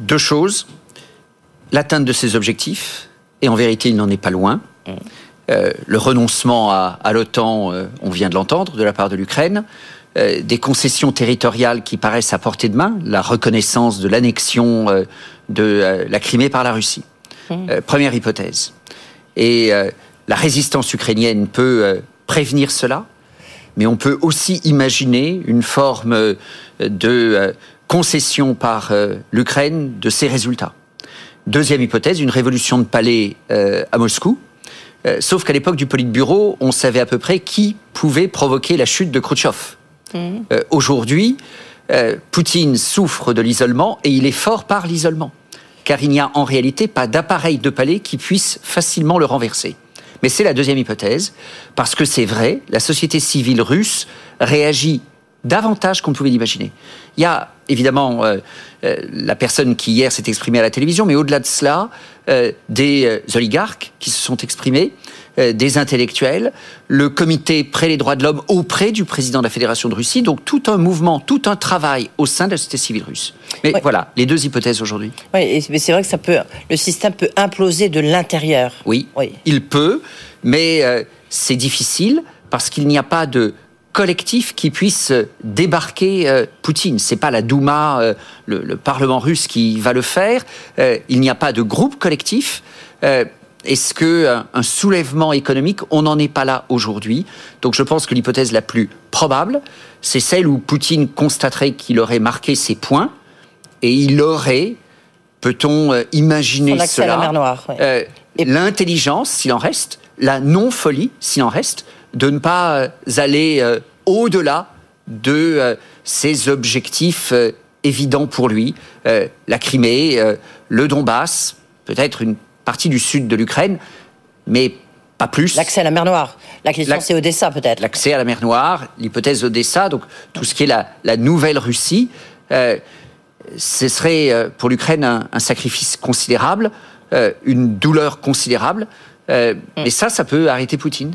Deux choses. L'atteinte de ses objectifs, et en vérité, il n'en est pas loin. Mm. Euh, le renoncement à, l'OTAN, euh, on vient de l'entendre, de la part de l'Ukraine. Euh, des concessions territoriales qui paraissent à portée de main, la reconnaissance de l'annexion de la Crimée par la Russie. Mm. première hypothèse. Et la résistance ukrainienne peut prévenir cela, mais on peut aussi imaginer une forme euh, de euh, concession par euh, l'Ukraine de ces résultats. Deuxième hypothèse, une révolution de palais à Moscou. Sauf qu'à l'époque du Politburo, on savait à peu près qui pouvait provoquer la chute de Khrouchtchev. Mmh. Aujourd'hui, Poutine souffre de l'isolement et il est fort par l'isolement. Car il n'y a en réalité pas d'appareil de palais qui puisse facilement le renverser. Mais c'est la deuxième hypothèse, parce que c'est vrai, la société civile russe réagit davantage qu'on ne pouvait l'imaginer. Il y a évidemment euh, euh, la personne qui hier s'est exprimée à la télévision, mais au-delà de cela, euh, des oligarques qui se sont exprimés, des intellectuels, le comité près les droits de l'homme auprès du président de la Fédération de Russie, donc tout un mouvement, tout un travail au sein de la société civile russe. Mais voilà, les deux hypothèses aujourd'hui. Oui, mais c'est vrai que ça peut, le système peut imploser de l'intérieur. Oui, oui, il peut, mais c'est difficile parce qu'il n'y a pas de collectif qui puisse débarquer euh, Poutine. C'est pas la Douma, euh, le, Parlement russe qui va le faire. Euh, il n'y a pas de groupe collectif. Est-ce que un soulèvement économique, on n'en est pas là aujourd'hui? Donc je pense que l'hypothèse la plus probable, c'est celle où Poutine constaterait qu'il aurait marqué ses points et il aurait, peut-on imaginer cela, l'intelligence s'il en reste, la non-folie s'il en reste, de ne pas euh, aller euh, au-delà de ses euh, objectifs évidents pour lui. la Crimée, le Donbass, peut-être une partie du sud de l'Ukraine, mais pas plus. L'accès à la mer Noire. La question, c'est Odessa, peut-être. L'accès à la mer Noire, l'hypothèse Odessa, donc tout ce qui est la, nouvelle Russie, ce serait pour l'Ukraine un, sacrifice considérable, une douleur considérable. Euh, mm. Mais ça, ça peut arrêter Poutine.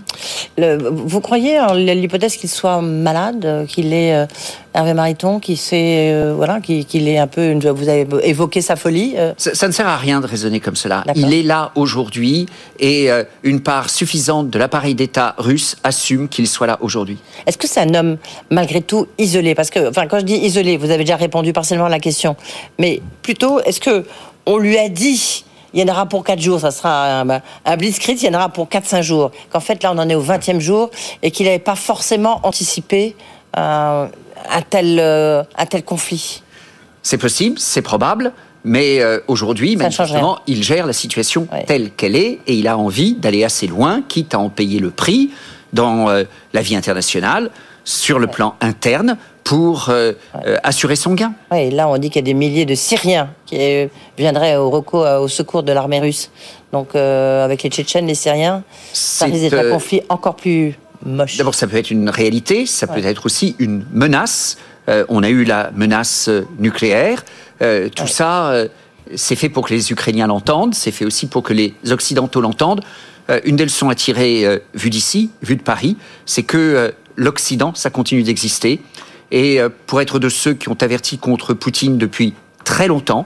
vous croyez en l'hypothèse qu'il soit malade, qu'il est euh, Hervé Mariton, qui euh, voilà, qu'il est un peu, vous avez évoqué sa folie. Ça, ne sert à rien de raisonner comme cela. Il est là aujourd'hui et une part suffisante de l'appareil d'État russe assume qu'il soit là aujourd'hui. Est-ce que c'est un homme malgré tout isolé? Parce que, enfin, quand je dis isolé, vous avez déjà répondu partiellement à la question, mais plutôt, est-ce que on lui a dit il y en aura pour 4 jours, ça sera un, un blitzkrieg, il y en aura pour 4-5 jours. Qu'en fait, là, on en est au 20e jour et qu'il n'avait pas forcément anticipé euh, un, tel, euh, un tel conflit. C'est possible, c'est probable. Mais euh, aujourd'hui, manifestement, il gère la situation telle qu'elle est et il a envie d'aller assez loin, quitte à en payer le prix dans la vie internationale, sur le plan interne, pour euh, euh, assurer son gain. Oui, là, on dit qu'il y a des milliers de Syriens qui viendraient au, recours, au secours de l'armée russe. Donc, euh, avec les Tchétchènes, les Syriens, ça risque d'être un conflit encore plus moche. D'abord, ça peut être une réalité, ça peut être aussi une menace. on a eu la menace nucléaire. tout ça, c'est fait pour que les Ukrainiens l'entendent, c'est fait aussi pour que les Occidentaux l'entendent. une des leçons à tirer, vu d'ici, vu de Paris, c'est que l'Occident, ça continue d'exister. Et euh, pour être de ceux qui ont averti contre Poutine depuis très longtemps,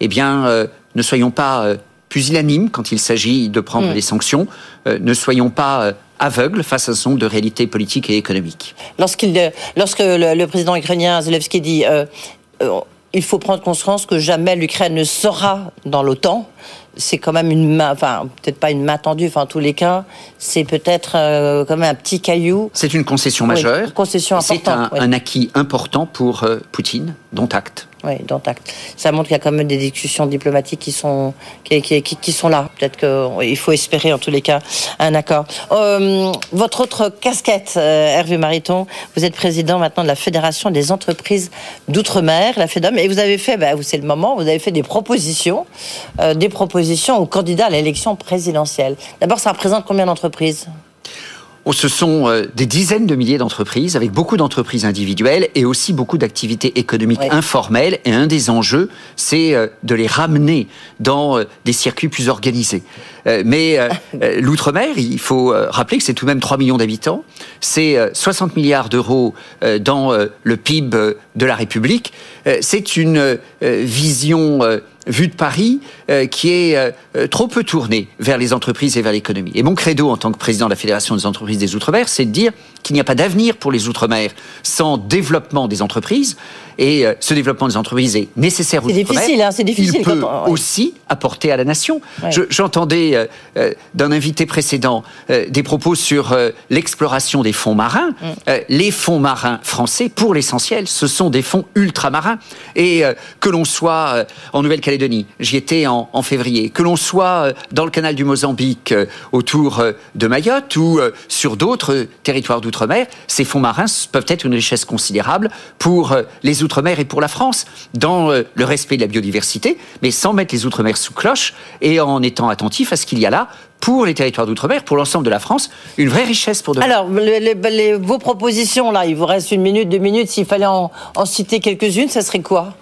eh bien, euh, ne soyons pas euh, pusillanimes quand il s'agit de prendre mm. des sanctions, ne soyons pas aveugles face à nombre de réalités politiques et économiques. Lorsqu'il, lorsque le, président ukrainien Zelensky dit il faut prendre conscience que jamais l'Ukraine ne sera dans l'OTAN, c'est quand même une main, enfin peut-être pas une main tendue, enfin en tous les cas, c'est peut-être euh, comme un petit caillou. C'est une concession majeure. concession C'est un, acquis important pour euh, Poutine, dont acte. Oui, dont acte. Ça montre qu'il y a quand même des discussions diplomatiques qui sont, qui, qui, sont là. Peut-être qu'il faut espérer, en tous les cas, un accord. Euh, votre autre casquette, euh, Hervé Mariton, vous êtes président maintenant de la Fédération des entreprises d'outre-mer, la FEDOM, et vous avez fait, bah, c'est le moment, vous avez fait des propositions, euh, des propositions aux candidats à l'élection présidentielle. D'abord, ça représente combien d'entreprises? Ce sont euh, des dizaines de milliers d'entreprises, avec beaucoup d'entreprises individuelles et aussi beaucoup d'activités économiques informelles. Et un des enjeux, c'est euh, de les ramener dans euh, des circuits plus organisés. Mais l'outre-mer, il faut rappeler que c'est tout de même 3 millions d'habitants, c'est 60 milliards d'euros dans le PIB de la République. C'est une vision vue de Paris euh, qui est euh, trop peu tournée vers les entreprises et vers l'économie. Et mon credo en tant que président de la Fédération des entreprises des Outre-mer, c'est de dire qu'il n'y a pas d'avenir pour les Outre-mer sans développement des entreprises. Et euh, ce développement des entreprises est nécessaire aux Outre-mer. C'est difficile, hein, c'est difficile. Il peut aussi apporter à la nation. J'entendais d'un invité précédent des propos sur l'exploration des fonds marins. Mm. les fonds marins français, pour l'essentiel, ce sont des fonds ultramarins. Et que l'on soit en Nouvelle-Calédonie, J'y étais en, février. Que l'on soit euh, dans le canal du Mozambique, euh, autour euh, de Mayotte ou sur d'autres territoires d'outre-mer, ces fonds marins peuvent être une richesse considérable pour les outre-mer et pour la France, dans le respect de la biodiversité, mais sans mettre les outre-mer sous cloche et en étant attentif à ce qu'il y a là pour les territoires d'outre-mer, pour l'ensemble de la France, une vraie richesse pour demain. Alors, vos propositions, là, il vous reste une minute, deux minutes, s'il fallait en, en citer quelques-unes, ça serait quoi?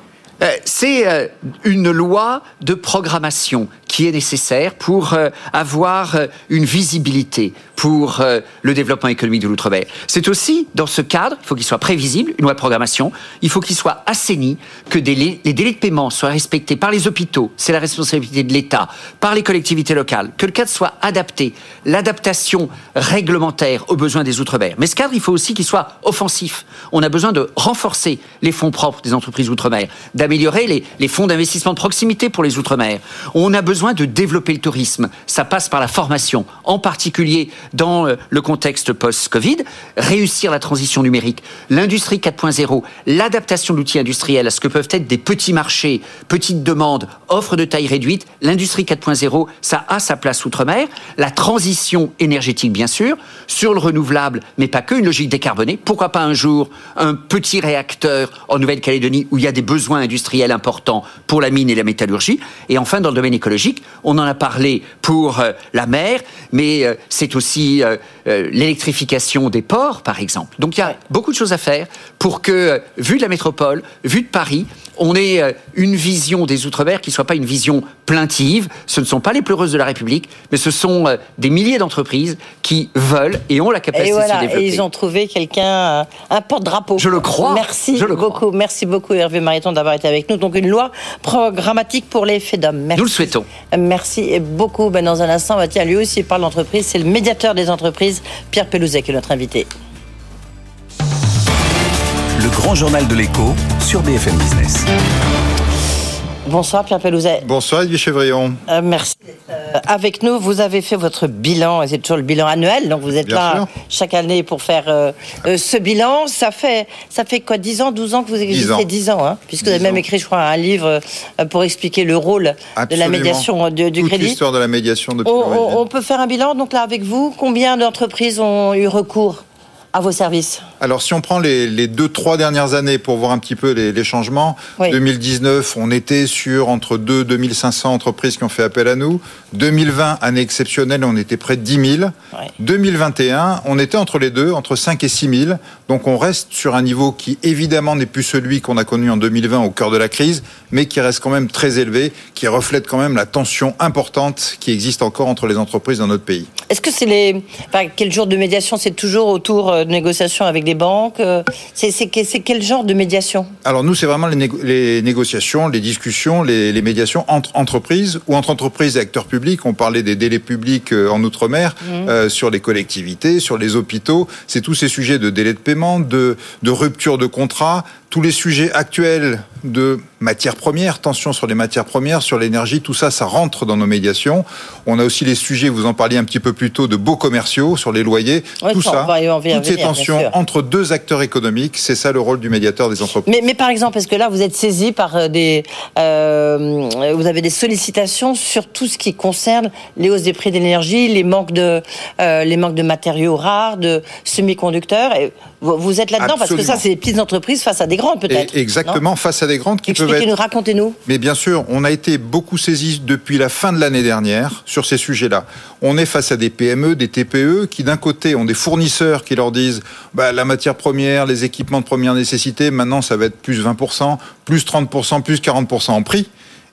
C'est une loi de programmation qui est nécessaire pour euh, avoir euh, une visibilité pour euh, le développement économique de l'outre-mer. C'est aussi, dans ce cadre, il faut qu'il soit prévisible, une loi de programmation, il faut qu'il soit assaini, que les délais de paiement soient respectés par les hôpitaux, c'est la responsabilité de l'État, par les collectivités locales, que le cadre soit adapté, l'adaptation réglementaire aux besoins des outre-mer. Mais ce cadre, il faut aussi qu'il soit offensif. On a besoin de renforcer les fonds propres des entreprises outre-mer, d'améliorer les, les fonds d'investissement de proximité pour les outre-mer. On a besoin de développer le tourisme. Ça passe par la formation, en particulier dans euh, le contexte post-Covid, réussir la transition numérique, l'industrie 4.0, l'adaptation d'outils industriels à ce que peuvent être des petits marchés, petites demandes, offres de taille réduite. L'industrie 4.0, ça a sa place outre-mer. La transition énergétique, bien sûr, sur le renouvelable, mais pas que, une logique décarbonée. Pourquoi pas un jour un petit réacteur en Nouvelle-Calédonie où il y a des besoins industriels importants pour la mine et la métallurgie. Et enfin, dans le domaine écologique, on en a parlé pour euh, la mer, mais euh, c'est aussi euh, l'électrification des ports, par exemple. Donc il y a beaucoup de choses à faire pour que, vu de la métropole, vu de Paris, on ait une vision des Outre-mer qui ne soit pas une vision plaintive. Ce ne sont pas les pleureuses de la République, mais ce sont des milliers d'entreprises qui veulent et ont la capacité de se développer. Et ils ont trouvé quelqu'un, un porte-drapeau. Je le crois. Merci je le beaucoup. Merci beaucoup Hervé Mariton d'avoir été avec nous. Donc une loi programmatique pour les FEDOM. Merci. Nous le souhaitons. Merci beaucoup. Ben, dans un instant, bah, tiens, lui aussi parle d'entreprise. C'est le médiateur des entreprises, Pierre Pelouzet, qui est notre invité. Grand journal de l'écho sur BFM Business. Bonsoir Pierre Pelouzet. Bonsoir Edwige Chevrillon. Euh, merci d'être euh, avec nous. Vous avez fait votre bilan, et c'est toujours le bilan annuel, donc vous êtes là chaque année pour faire euh, ce bilan. Ça fait, ça fait quoi, 10 ans, 12 ans que vous existez? 10 ans, hein, puisque vous avez même écrit, je crois, un livre pour expliquer le rôle de la médiation du Toute crédit. l'histoire de la médiation depuis on, on peut faire un bilan, donc là, avec vous, combien d'entreprises ont eu recours à vos services? Alors, si on prend les, deux, trois dernières années pour voir un petit peu les, changements, 2019, on était sur entre 2 et 2500 entreprises qui ont fait appel à nous. 2020, année exceptionnelle, on était près de 10 000. 2021, on était entre les deux, entre 5 et 6 000. Donc, on reste sur un niveau qui, évidemment, n'est plus celui qu'on a connu en 2020 au cœur de la crise, mais qui reste quand même très élevé, qui reflète quand même la tension importante qui existe encore entre les entreprises dans notre pays. Est-ce que c'est les. Enfin, quel jour de médiation C'est toujours autour euh, de négociations avec des banques euh, C'est quel genre de médiation? Alors, nous, c'est vraiment les, négociations, les discussions, les, médiations entre entreprises ou entre entreprises et acteurs publics. On parlait des délais publics euh, en Outre-mer, mmh. sur les collectivités, sur les hôpitaux. C'est tous ces sujets de délai de paiement, de, de rupture de contrat, tous les sujets actuels de matières premières, tension sur les matières premières, sur l'énergie, tout ça, ça rentre dans nos médiations. On a aussi les sujets, vous en parliez un petit peu plus tôt, de beaux commerciaux sur les loyers. tout ça, toutes ces tensions entre deux acteurs économiques, c'est ça le rôle du médiateur des entreprises. Mais, par exemple, est-ce que là, vous êtes saisi par euh, des... Euh, vous avez des sollicitations sur tout ce qui concerne les hausses des prix de l'énergie, les manques de, euh, les manques de matériaux rares, de semi-conducteurs? Et vous, êtes là-dedans parce que ça, c'est des petites entreprises face à des grandes, peut-être. Exactement, face à des grandes qui peuvent être... nous racontez-nous. Mais bien sûr, on a été beaucoup saisis depuis la fin de l'année dernière sur ces sujets-là. On est face à des PME, des TPE qui, d'un côté, ont des fournisseurs qui leur disent bah, la matière première, les équipements de première nécessité, maintenant, ça va être plus 20%, plus 30%, plus 40% en prix.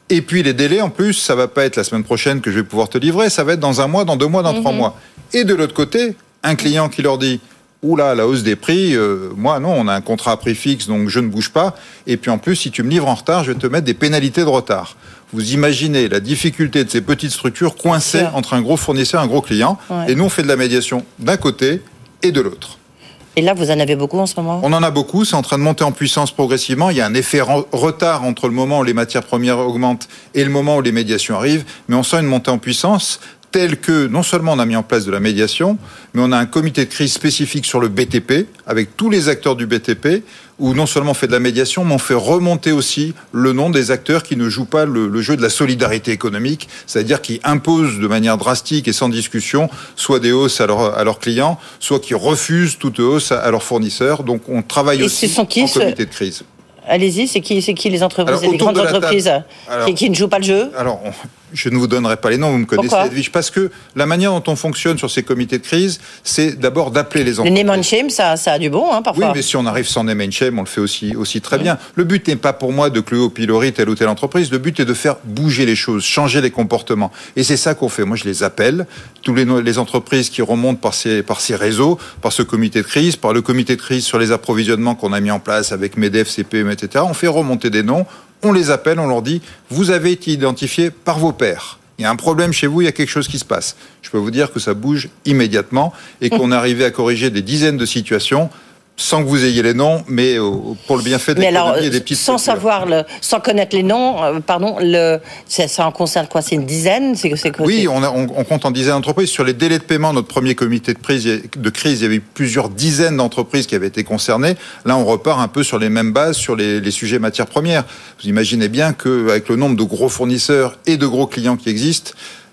Et puis les délais, en plus, ça va pas être la semaine prochaine que je vais pouvoir te livrer, ça va être dans un mois, dans deux mois, dans trois mhm. mois. Et de l'autre côté, un client qui leur dit Oula, la hausse des prix, euh, moi non, on a un contrat à prix fixe, donc je ne bouge pas. Et puis en plus, si tu me livres en retard, je vais te mettre des pénalités de retard. Vous imaginez la difficulté de ces petites structures coincées entre un gros fournisseur et un gros client. Et nous, on fait de la médiation d'un côté et de l'autre. Et là, vous en avez beaucoup en ce moment? On en a beaucoup, c'est en train de monter en puissance progressivement. Il y a un effet retard entre le moment où les matières premières augmentent et le moment où les médiations arrivent, mais on sent une montée en puissance tel que non seulement on a mis en place de la médiation, mais on a un comité de crise spécifique sur le BTP, avec tous les acteurs du BTP, où non seulement on fait de la médiation, mais on fait remonter aussi le nom des acteurs qui ne jouent pas le, jeu de la solidarité économique, c'est-à-dire qui imposent de manière drastique et sans discussion soit des hausses à, leurs clients, soit qui refusent toute hausse à, leurs fournisseurs. Donc on travaille aussi en comité de crise. Allez-y, c'est qui, qui les entreprises, les grandes entreprises qui, qui, ne jouent pas le jeu? Alors, je ne vous donnerai pas les noms, vous me connaissez, Edwige, parce que la manière dont on fonctionne sur ces comités de crise, c'est d'abord d'appeler les entreprises. Le name and shame, ça, ça a du bon, hein, parfois. Oui, mais si on arrive sans name and shame, on le fait aussi, aussi très bien. Le but n'est pas pour moi de clouer au pilori telle ou telle entreprise, le but est de faire bouger les choses, changer les comportements. Et c'est ça qu'on fait. Moi, je les appelle, tous les, les entreprises qui remontent par ces, par ces réseaux, par ce comité de crise, par le comité de crise sur les approvisionnements qu'on a mis en place avec MEDEF, CPM, etc. On fait remonter des noms, on les appelle, on leur dit, vous avez été identifié par vos pairs il y a un problème chez vous, il y a quelque chose qui se passe. Je peux vous dire que ça bouge immédiatement et qu'on est arrivé à corriger des dizaines de situations sans que vous ayez les noms, mais pour le bienfait et des petites sans savoir, le, sans connaître les noms, euh, pardon, le, ça, en concerne quoi C'est une dizaine c'est, Oui, on, on, compte en dizaines d'entreprises. Sur les délais de paiement, notre premier comité de, prise, de crise, il y avait plusieurs dizaines d'entreprises qui avaient été concernées. Là, on repart un peu sur les mêmes bases, sur les, les sujets matières premières. Vous imaginez bien qu'avec le nombre de gros fournisseurs et de gros clients qui existent,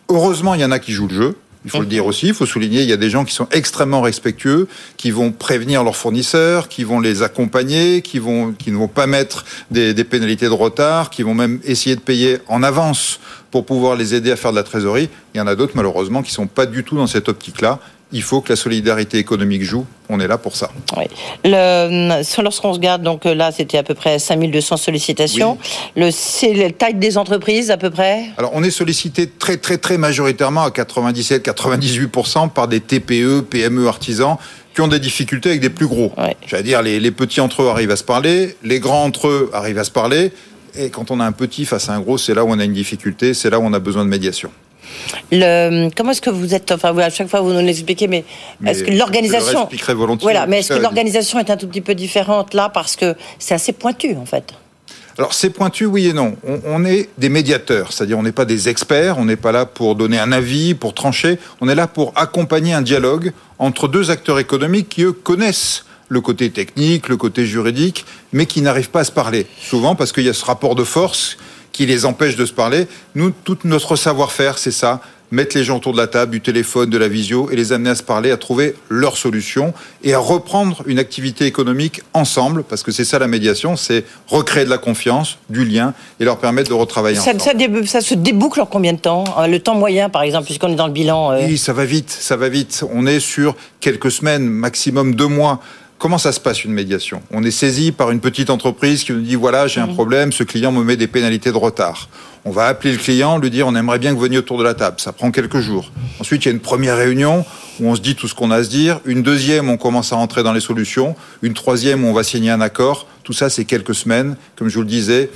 heureusement, il y en a qui jouent le jeu. Il faut le dire aussi, il faut souligner, il y a des gens qui sont extrêmement respectueux, qui vont prévenir leurs fournisseurs, qui vont les accompagner, qui, vont, qui ne vont pas mettre des, des pénalités de retard, qui vont même essayer de payer en avance pour pouvoir les aider à faire de la trésorerie. Il y en a d'autres, malheureusement, qui ne sont pas du tout dans cette optique-là il faut que la solidarité économique joue. On est là pour ça. Oui. Lorsqu'on se regarde, donc là, c'était à peu près 5200 sollicitations. Le, c'est la taille des entreprises, à peu près? Alors, on est sollicité très, très, très majoritairement à 97-98% par des TPE, PME, artisans qui ont des difficultés avec des plus gros. J'allais dire, les, les petits entre eux arrivent à se parler, les grands entre eux arrivent à se parler. Et quand on a un petit face à un gros, c'est là où on a une difficulté, c'est là où on a besoin de médiation. Le, comment est-ce que vous êtes, enfin, à chaque fois vous nous l'expliquez, mais, est-ce que l'organisation, voilà, mais est-ce que l'organisation est un tout petit peu différente là parce que c'est assez pointu en fait. Alors c'est pointu, oui et non. On, est des médiateurs, c'est-à-dire on n'est pas des experts, on n'est pas là pour donner un avis, pour trancher, on est là pour accompagner un dialogue entre deux acteurs économiques qui eux connaissent le côté technique, le côté juridique, mais qui n'arrivent pas à se parler. Souvent parce qu'il y a ce rapport de force qui les empêche de se parler. Nous, tout notre savoir-faire, c'est ça mettre les gens autour de la table, du téléphone, de la visio, et les amener à se parler, à trouver leur solution et à reprendre une activité économique ensemble, parce que c'est ça la médiation, c'est recréer de la confiance, du lien, et leur permettre de retravailler ça, ensemble. Ça, se déboucle en combien de temps? Euh, Le temps moyen, par exemple, puisqu'on est dans le bilan euh Oui, ça va vite, ça va vite. On est sur quelques semaines, maximum deux mois. Comment ça se passe une médiation? On est saisi par une petite entreprise qui nous dit voilà, j'ai un problème, ce client me met des pénalités de retard. On va appeler le client, lui dire on aimerait bien que vous veniez autour de la table. Ça prend quelques jours. Ensuite, il y a une première réunion où on se dit tout ce qu'on a à se dire. Une deuxième, on commence à rentrer dans les solutions. Une troisième, où on va signer un accord. Tout ça, c'est quelques semaines. Comme je vous le disais,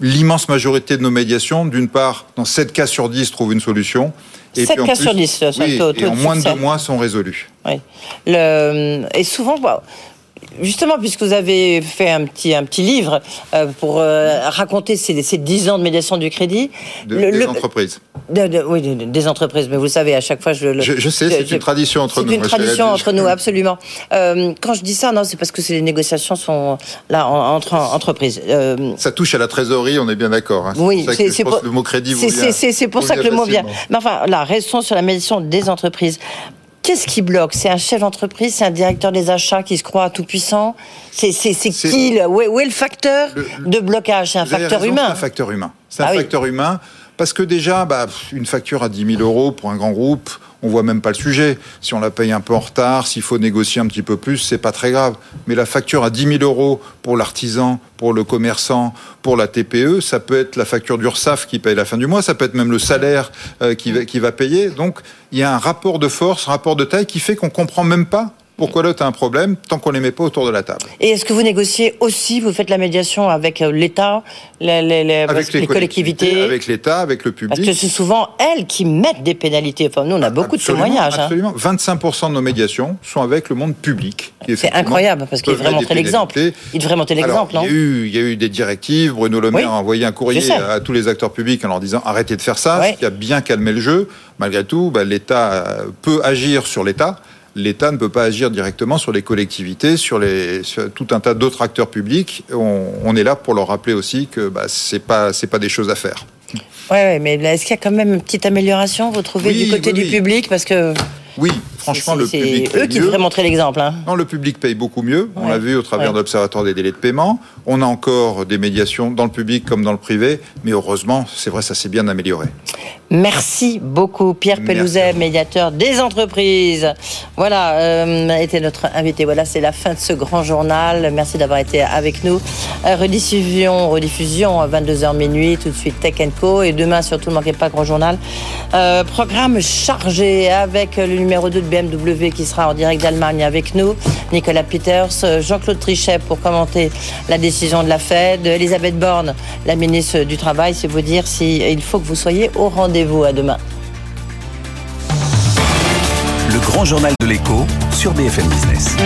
l'immense majorité de nos médiations, d'une part, dans 7 cas sur 10, trouvent une solution. Et 7 cas sur 10, oui, et en moins de deux mois sont résolus. Oui. Le, et souvent, justement, puisque vous avez fait un petit, un petit livre euh, pour euh, raconter ces, ces 10 ans de médiation du crédit. des entreprises. oui, des entreprises, mais vous savez, à chaque fois, je... je, sais, c'est une tradition entre nous. C'est une tradition entre nous, absolument. quand je dis ça, non, c'est parce que les négociations sont là entre entreprises. ça touche à la trésorerie, on est bien d'accord. Hein. Oui, c'est pour, le mot crédit C'est pour ça que le mot vient. Mais enfin, là, restons sur la médiation des entreprises. Qu'est-ce qui bloque? C'est un chef d'entreprise, c'est un directeur des achats qui se croit tout puissant. C'est qui où, est, le facteur de blocage? C'est un facteur humain. C'est un facteur humain. C'est un ah facteur humain parce que déjà, bah, une facture à 10 000 euros pour un grand groupe, on voit même pas le sujet. Si on la paye un peu en retard, s'il faut négocier un petit peu plus, c'est pas très grave. Mais la facture à 10 000 euros pour l'artisan, pour le commerçant, pour la TPE, ça peut être la facture d'URSAF qui paye la fin du mois, ça peut être même le salaire euh, qui, va, qui va payer. Donc, il y a un rapport de force, un rapport de taille qui fait qu'on comprend même pas pourquoi l'autre a un problème tant qu'on ne les met pas autour de la table? Et est-ce que vous négociez aussi, vous faites la médiation avec euh, l'État, les, les, collectivités, Avec l'État, avec le public Parce que c'est souvent elles qui mettent des pénalités. Enfin, nous, on a beaucoup de témoignages. Hein. Absolument. 25% de nos médiations sont avec le monde public. C'est incroyable, parce qu'il devrait montrer l'exemple. Il devrait montrer l'exemple, non? il, y a eu des directives. Bruno Le Maire a envoyé un courrier à tous les acteurs publics en leur disant arrêtez de faire ça, ce qui a bien calmé le jeu. Malgré tout, bah, l'État peut agir sur l'État l'État ne peut pas agir directement sur les collectivités, sur, les, tout un tas d'autres acteurs publics. On, est là pour leur rappeler aussi que bah, ce n'est pas, pas des choses à faire. Oui, ouais, mais est-ce qu'il y a quand même une petite amélioration, vous trouvez, du côté du public? Parce que oui, franchement, le public. C'est eux qui devraient montrer l'exemple. Hein. Non, le public paye beaucoup mieux. On l'a vu au travers de l'Observatoire des délais de paiement. On a encore des médiations dans le public comme dans le privé. Mais heureusement, c'est vrai, ça s'est bien amélioré. Merci beaucoup, Pierre Pelouzet, médiateur des entreprises. Voilà, euh, était notre invité. Voilà, c'est la fin de ce grand journal. Merci d'avoir été avec nous. Euh, rediffusion, rediffusion à 22h minuit, tout de suite Tech Co. Et demain, surtout, ne manquez pas grand journal. Euh, programme chargé avec le numéro 2 de BMW qui sera en direct d'Allemagne avec nous, Nicolas Peters, Jean-Claude Trichet pour commenter la décision de la Fed, Elisabeth Borne, la ministre du Travail, c'est vous dire s'il faut que vous soyez au rendez-vous. À demain. Le grand journal de l'écho sur BFM Business.